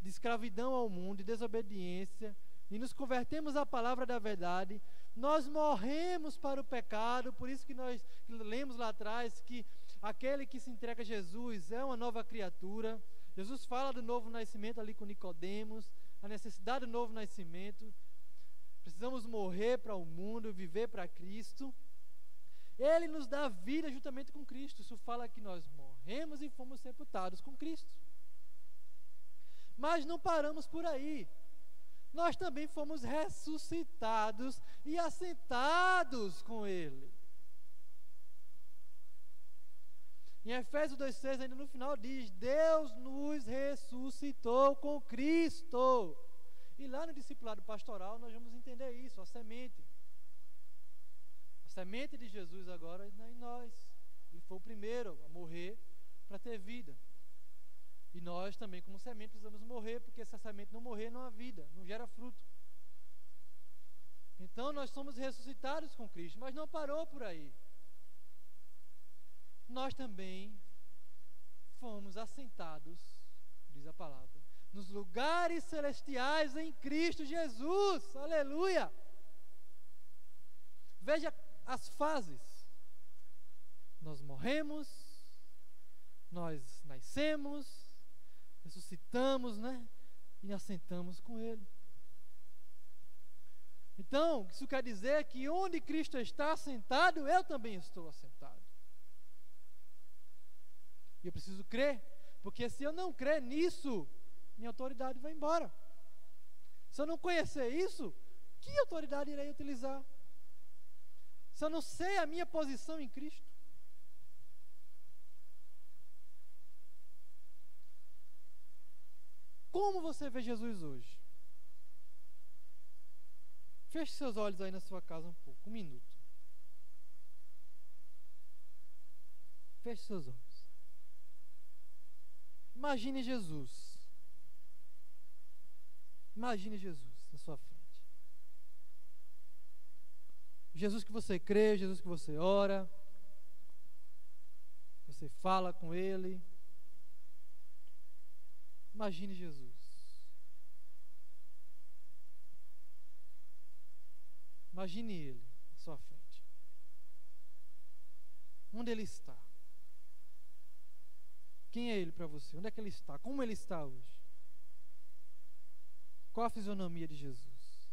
de escravidão ao mundo, de desobediência, e nos convertemos à palavra da verdade, nós morremos para o pecado, por isso que nós lemos lá atrás que aquele que se entrega a Jesus é uma nova criatura. Jesus fala do novo nascimento ali com Nicodemos, a necessidade do novo nascimento. Precisamos morrer para o mundo, viver para Cristo. Ele nos dá vida juntamente com Cristo. Isso fala que nós morremos e fomos sepultados com Cristo. Mas não paramos por aí nós também fomos ressuscitados e assentados com Ele. Em Efésios 2,6, ainda no final, diz: Deus nos ressuscitou com Cristo. E lá no discipulado pastoral nós vamos entender isso, a semente. A semente de Jesus agora é em nós. Ele foi o primeiro a morrer para ter vida. E nós também, como semente, precisamos morrer, porque se a semente não morrer, não há vida, não gera fruto. Então nós somos ressuscitados com Cristo, mas não parou por aí. Nós também fomos assentados, diz a palavra, nos lugares celestiais em Cristo Jesus. Aleluia! Veja as fases. Nós morremos, nós nascemos, ressuscitamos, né? E assentamos com Ele. Então, isso quer dizer que onde Cristo está assentado, eu também estou assentado. E eu preciso crer, porque se eu não crer nisso, minha autoridade vai embora. Se eu não conhecer isso, que autoridade irei utilizar? Se eu não sei a minha posição em Cristo? Como você vê Jesus hoje? Feche seus olhos aí na sua casa um pouco, um minuto. Feche seus olhos. Imagine Jesus. Imagine Jesus na sua frente. Jesus que você crê, Jesus que você ora, você fala com Ele. Imagine Jesus. Imagine Ele na sua frente. Onde Ele está? Quem é Ele para você? Onde é que Ele está? Como Ele está hoje? Qual a fisionomia de Jesus?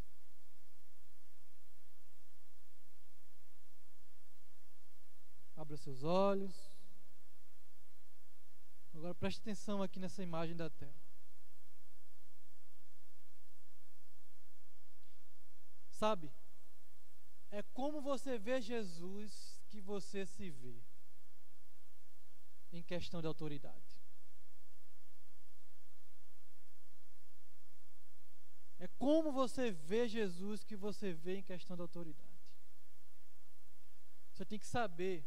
Abra seus olhos. Agora preste atenção aqui nessa imagem da tela. Sabe? É como você vê Jesus que você se vê em questão de autoridade. É como você vê Jesus que você vê em questão de autoridade. Você tem que saber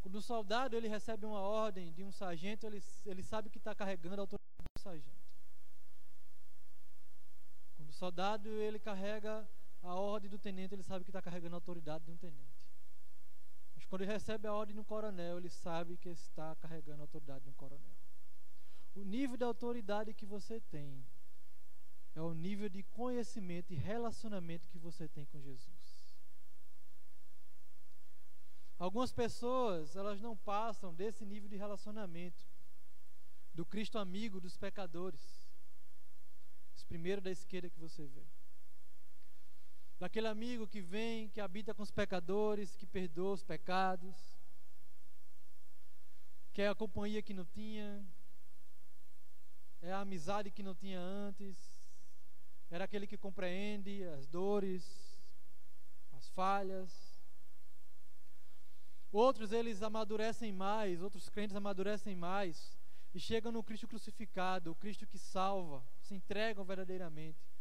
quando o soldado ele recebe uma ordem de um sargento, ele, ele sabe que está carregando a autoridade do sargento. Quando o soldado ele carrega a ordem do tenente, ele sabe que está carregando a autoridade de um tenente. Mas quando ele recebe a ordem de um coronel, ele sabe que está carregando a autoridade de um coronel. O nível de autoridade que você tem é o nível de conhecimento e relacionamento que você tem com Jesus. Algumas pessoas, elas não passam desse nível de relacionamento do Cristo amigo dos pecadores. Esse primeiro da esquerda que você vê. Daquele amigo que vem, que habita com os pecadores, que perdoa os pecados, que é a companhia que não tinha, é a amizade que não tinha antes, era aquele que compreende as dores, as falhas, Outros eles amadurecem mais, outros crentes amadurecem mais e chegam no Cristo crucificado, o Cristo que salva, se entregam verdadeiramente.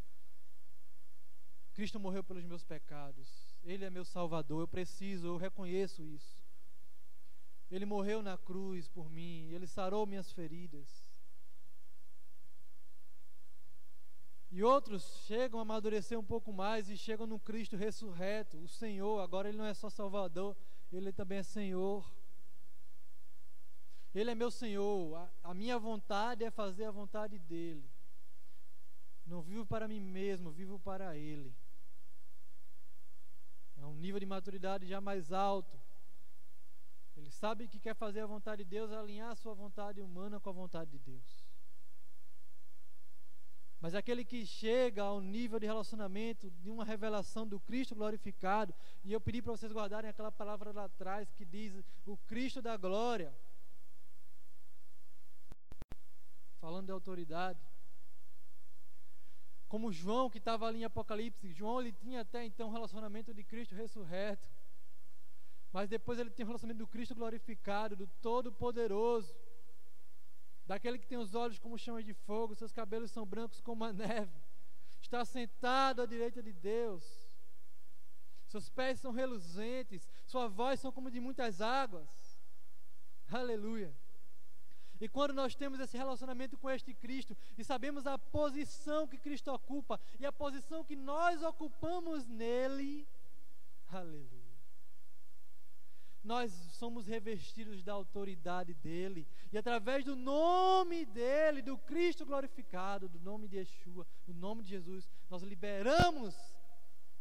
Cristo morreu pelos meus pecados. Ele é meu salvador, eu preciso, eu reconheço isso. Ele morreu na cruz por mim, ele sarou minhas feridas. E outros chegam a amadurecer um pouco mais e chegam no Cristo ressurreto, o Senhor. Agora ele não é só Salvador, ele também é Senhor. Ele é meu Senhor. A, a, minha vontade é fazer a vontade dele. Não vivo para mim mesmo, vivo para Ele. É um nível de maturidade já mais alto. Ele sabe que quer fazer a vontade de Deus, alinhar a sua vontade humana com a vontade de Deus. Mas aquele que chega ao nível de relacionamento de uma revelação do Cristo glorificado, e eu pedi para vocês guardarem aquela palavra lá atrás que diz o Cristo da glória. Falando de autoridade. Como João que estava ali em Apocalipse, João ele tinha até então um relacionamento de Cristo ressurreto. Mas depois ele tem um relacionamento do Cristo glorificado, do Todo-Poderoso daquele que tem os olhos como chamas de fogo, seus cabelos são brancos como a neve, está sentado à direita de Deus, seus pés são reluzentes, sua voz são como de muitas águas. Aleluia. E quando nós temos esse relacionamento com este Cristo e sabemos a posição que Cristo ocupa e a posição que nós ocupamos nele, aleluia. Nós somos revestidos da autoridade dele, e através do nome dele, do Cristo glorificado, do nome de Yeshua, do nome de Jesus, nós liberamos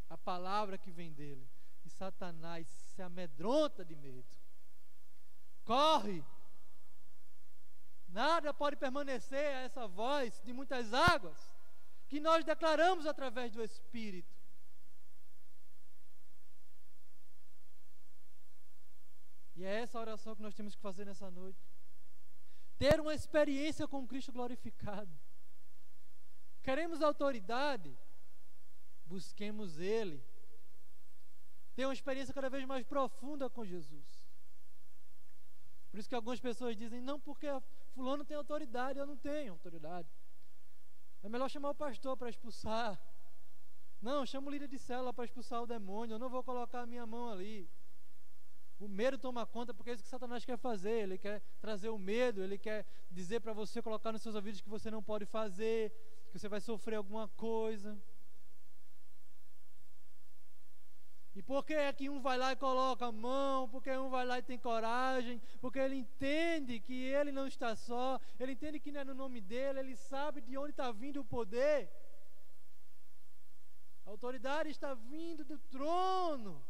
a palavra que vem dele, e Satanás se amedronta de medo, corre, nada pode permanecer a essa voz de muitas águas, que nós declaramos através do Espírito. E é essa oração que nós temos que fazer nessa noite. Ter uma experiência com Cristo glorificado. Queremos autoridade, busquemos Ele. Tenha uma experiência cada vez mais profunda com Jesus. Por isso que algumas pessoas dizem, não, porque fulano tem autoridade, eu não tenho autoridade. É melhor chamar o pastor para expulsar. Não, chama o líder de célula para expulsar o demônio, eu não vou colocar a minha mão ali. O medo toma conta, porque é isso que Satanás quer fazer. Ele quer trazer o medo, ele quer dizer para você, colocar nos seus ouvidos que você não pode fazer, que você vai sofrer alguma coisa. E por que é que um vai lá e coloca a mão? Porque um vai lá e tem coragem? Porque ele entende que ele não está só, ele entende que não é no nome dele, ele sabe de onde está vindo o poder. A autoridade está vindo do trono.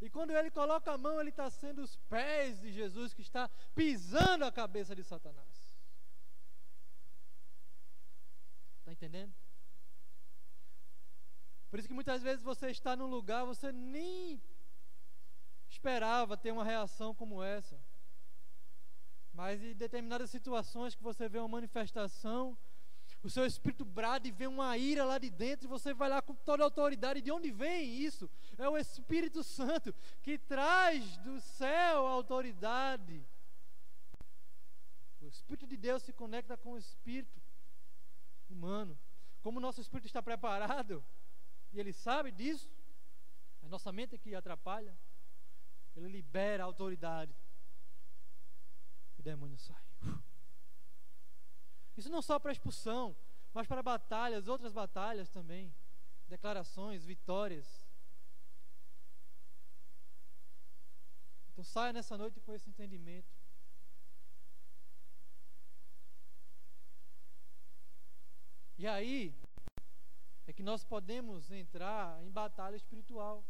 E quando ele coloca a mão, ele está sendo os pés de Jesus que está pisando a cabeça de Satanás. Está entendendo? Por isso que muitas vezes você está num lugar, você nem esperava ter uma reação como essa. Mas em determinadas situações que você vê uma manifestação, o seu espírito brada e vê uma ira lá de dentro, e você vai lá com toda a autoridade. De onde vem isso? É o Espírito Santo que traz do céu a autoridade. O Espírito de Deus se conecta com o Espírito humano. Como o nosso espírito está preparado, e ele sabe disso, a nossa mente é que atrapalha, ele libera a autoridade. O demônio sai. Isso não só para expulsão, mas para batalhas, outras batalhas também. Declarações, vitórias. Então saia nessa noite com esse entendimento. E aí é que nós podemos entrar em batalha espiritual,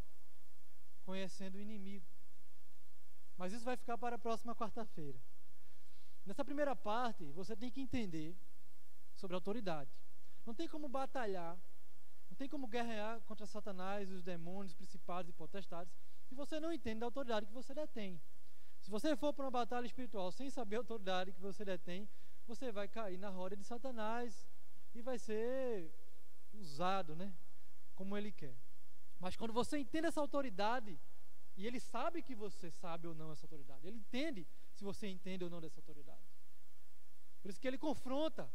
conhecendo o inimigo. Mas isso vai ficar para a próxima quarta-feira. Nessa primeira parte, você tem que entender sobre autoridade. Não tem como batalhar, não tem como guerrear contra Satanás, os demônios, principados e potestades, se você não entende a autoridade que você detém. Se você for para uma batalha espiritual sem saber a autoridade que você detém, você vai cair na roda de Satanás e vai ser usado, né? Como ele quer. Mas quando você entende essa autoridade, e ele sabe que você sabe ou não essa autoridade, ele entende se você entende ou não dessa autoridade. Por isso que ele confronta,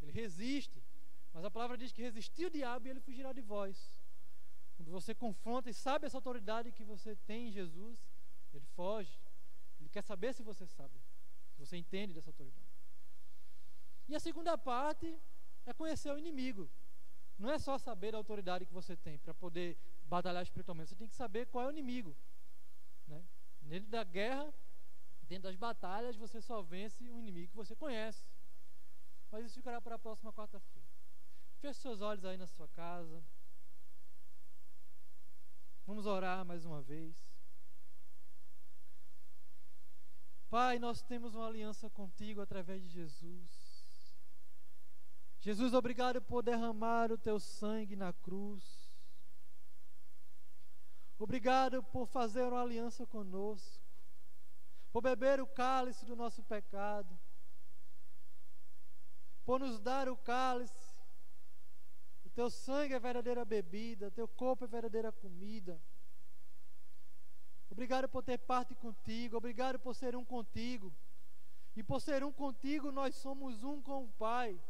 ele resiste. Mas a palavra diz que resistir o diabo e ele fugirá de vós. Quando você confronta e sabe essa autoridade que você tem em Jesus, ele foge. Ele quer saber se você sabe, se você entende dessa autoridade. E a segunda parte é conhecer o inimigo. Não é só saber a autoridade que você tem para poder batalhar espiritualmente. Você tem que saber qual é o inimigo. Né? Dentro da guerra, Dentro das batalhas, você só vence um inimigo que você conhece. Mas isso ficará para a próxima quarta-feira. Feche seus olhos aí na sua casa. Vamos orar mais uma vez. Pai, nós temos uma aliança contigo através de Jesus. Jesus, obrigado por derramar o teu sangue na cruz. Obrigado por fazer uma aliança conosco por beber o cálice do nosso pecado, por nos dar o cálice. O teu sangue é verdadeira bebida, o teu corpo é verdadeira comida. Obrigado por ter parte contigo, obrigado por ser um contigo. E por ser um contigo, nós somos um com o Pai.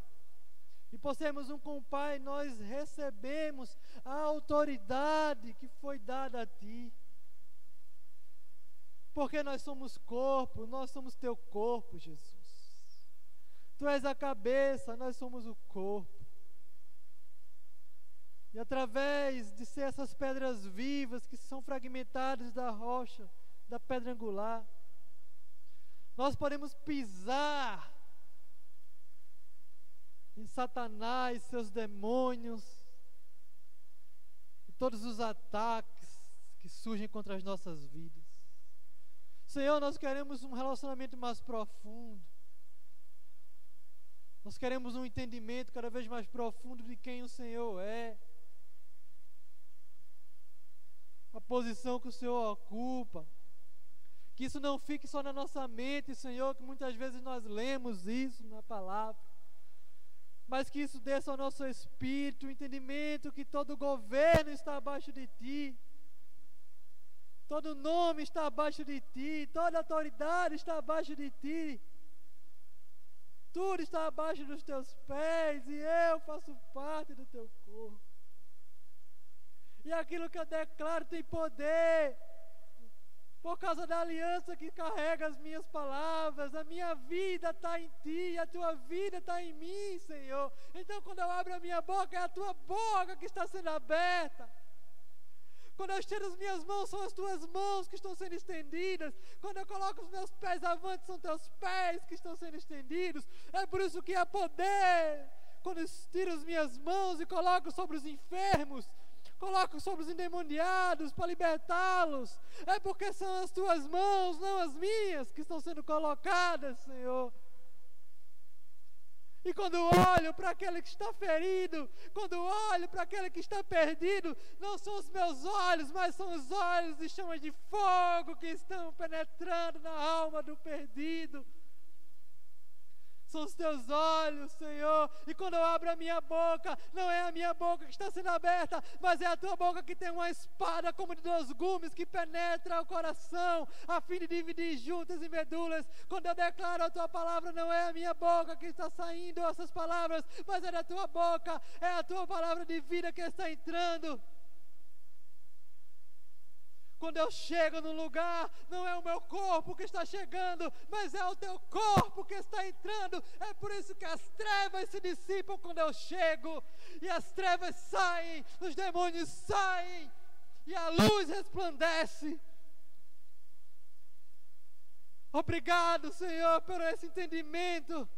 E por sermos um com o Pai, nós recebemos a autoridade que foi dada a Ti. Porque nós somos corpo, nós somos teu corpo, Jesus. Tu és a cabeça, nós somos o corpo. E através de ser essas pedras vivas que são fragmentadas da rocha, da pedra angular, nós podemos pisar em Satanás, seus demônios, e todos os ataques que surgem contra as nossas vidas. Senhor, nós queremos um relacionamento mais profundo. Nós queremos um entendimento cada vez mais profundo de quem o Senhor é. A posição que o Senhor ocupa. Que isso não fique só na nossa mente, Senhor, que muitas vezes nós lemos isso na palavra. Mas que isso desça ao nosso espírito, o entendimento que todo governo está abaixo de ti, todo nome está abaixo de ti, toda autoridade está abaixo de ti, tudo está abaixo dos teus pés e eu faço parte do teu corpo. E aquilo que eu declaro tem poder por causa da aliança que carrega as minhas palavras, a minha vida está em ti, a tua vida está em mim, Senhor. Então, quando eu abro a minha boca, é a tua boca que está sendo aberta. Quando eu estendo as minhas mãos, são as tuas mãos que estão sendo estendidas. Quando eu coloco os meus pés avante, são teus pés que estão sendo estendidos. É por isso que há poder. Quando eu estiro as minhas mãos e coloco sobre os enfermos, coloco sobre os endemoniados para libertá-los. É porque são as tuas mãos, não as minhas, que estão sendo colocadas, Senhor. E quando olho para aquele que está ferido, quando olho para aquele que está perdido, não são os meus olhos, mas são os olhos de chamas de fogo que estão penetrando na alma do perdido são os teus olhos, Senhor. E quando eu abro a minha boca, não é a minha boca que está sendo aberta, mas é a tua boca que tem uma espada como de dois gumes que penetra o coração, a fim de dividir juntas e medulas. Quando eu declaro a tua palavra, não é a minha boca que está saindo essas palavras, mas é da tua boca, é a tua palavra de vida que está entrando. Quando eu chego no lugar, não é o meu corpo que está chegando, mas é o teu corpo que está entrando. É por isso que as trevas se dissipam quando eu chego, e as trevas saem, os demônios saem, e a luz resplandece. Obrigado, Senhor, por esse entendimento.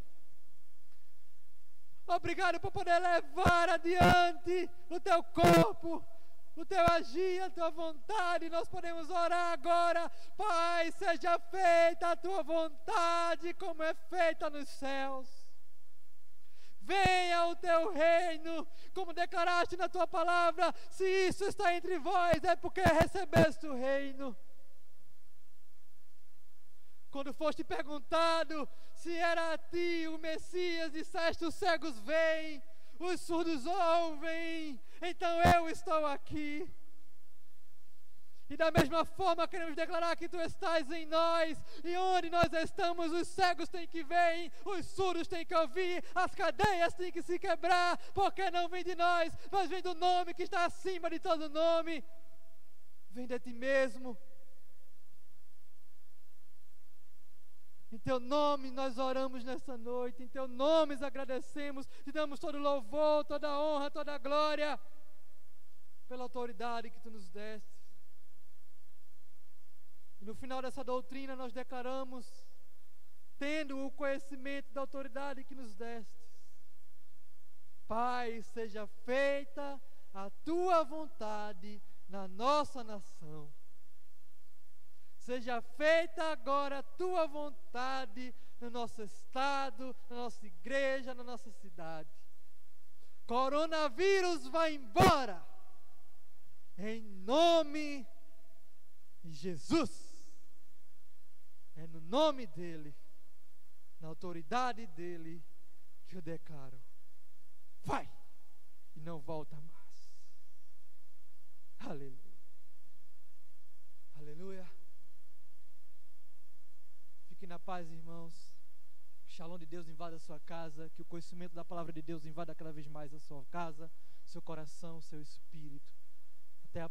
Obrigado por poder levar adiante o teu corpo o teu agir, a tua vontade. Nós podemos orar agora, Pai, seja feita a tua vontade, como é feita nos céus. Venha o teu reino, como declaraste na tua palavra. Se isso está entre vós, é porque recebeste o reino. Quando foste perguntado se era a ti o Messias, disseste: os cegos veem, os surdos ouvem, então eu estou aqui. E da mesma forma queremos declarar que tu estás em nós, e onde nós estamos, os cegos têm que ver, os surdos têm que ouvir, as cadeias têm que se quebrar, porque não vem de nós, mas vem do nome que está acima de todo nome. Vem de ti mesmo. Em teu nome nós oramos nessa noite, em teu nome agradecemos, te damos todo louvor, toda honra, toda glória, pela autoridade que tu nos deste. E no final dessa doutrina nós declaramos, tendo o conhecimento da autoridade que nos deste, Pai, seja feita a tua vontade na nossa nação Seja feita agora a tua vontade no nosso estado, na nossa igreja, na nossa cidade. Coronavírus vai embora. Em nome de Jesus. É no nome dele, na autoridade dele, que eu declaro: vai e não volta mais. Aleluia. Aleluia. Na paz, irmãos. Que o shalom de Deus invada a sua casa, que o conhecimento da palavra de Deus invada cada vez mais a sua casa, seu coração, seu espírito.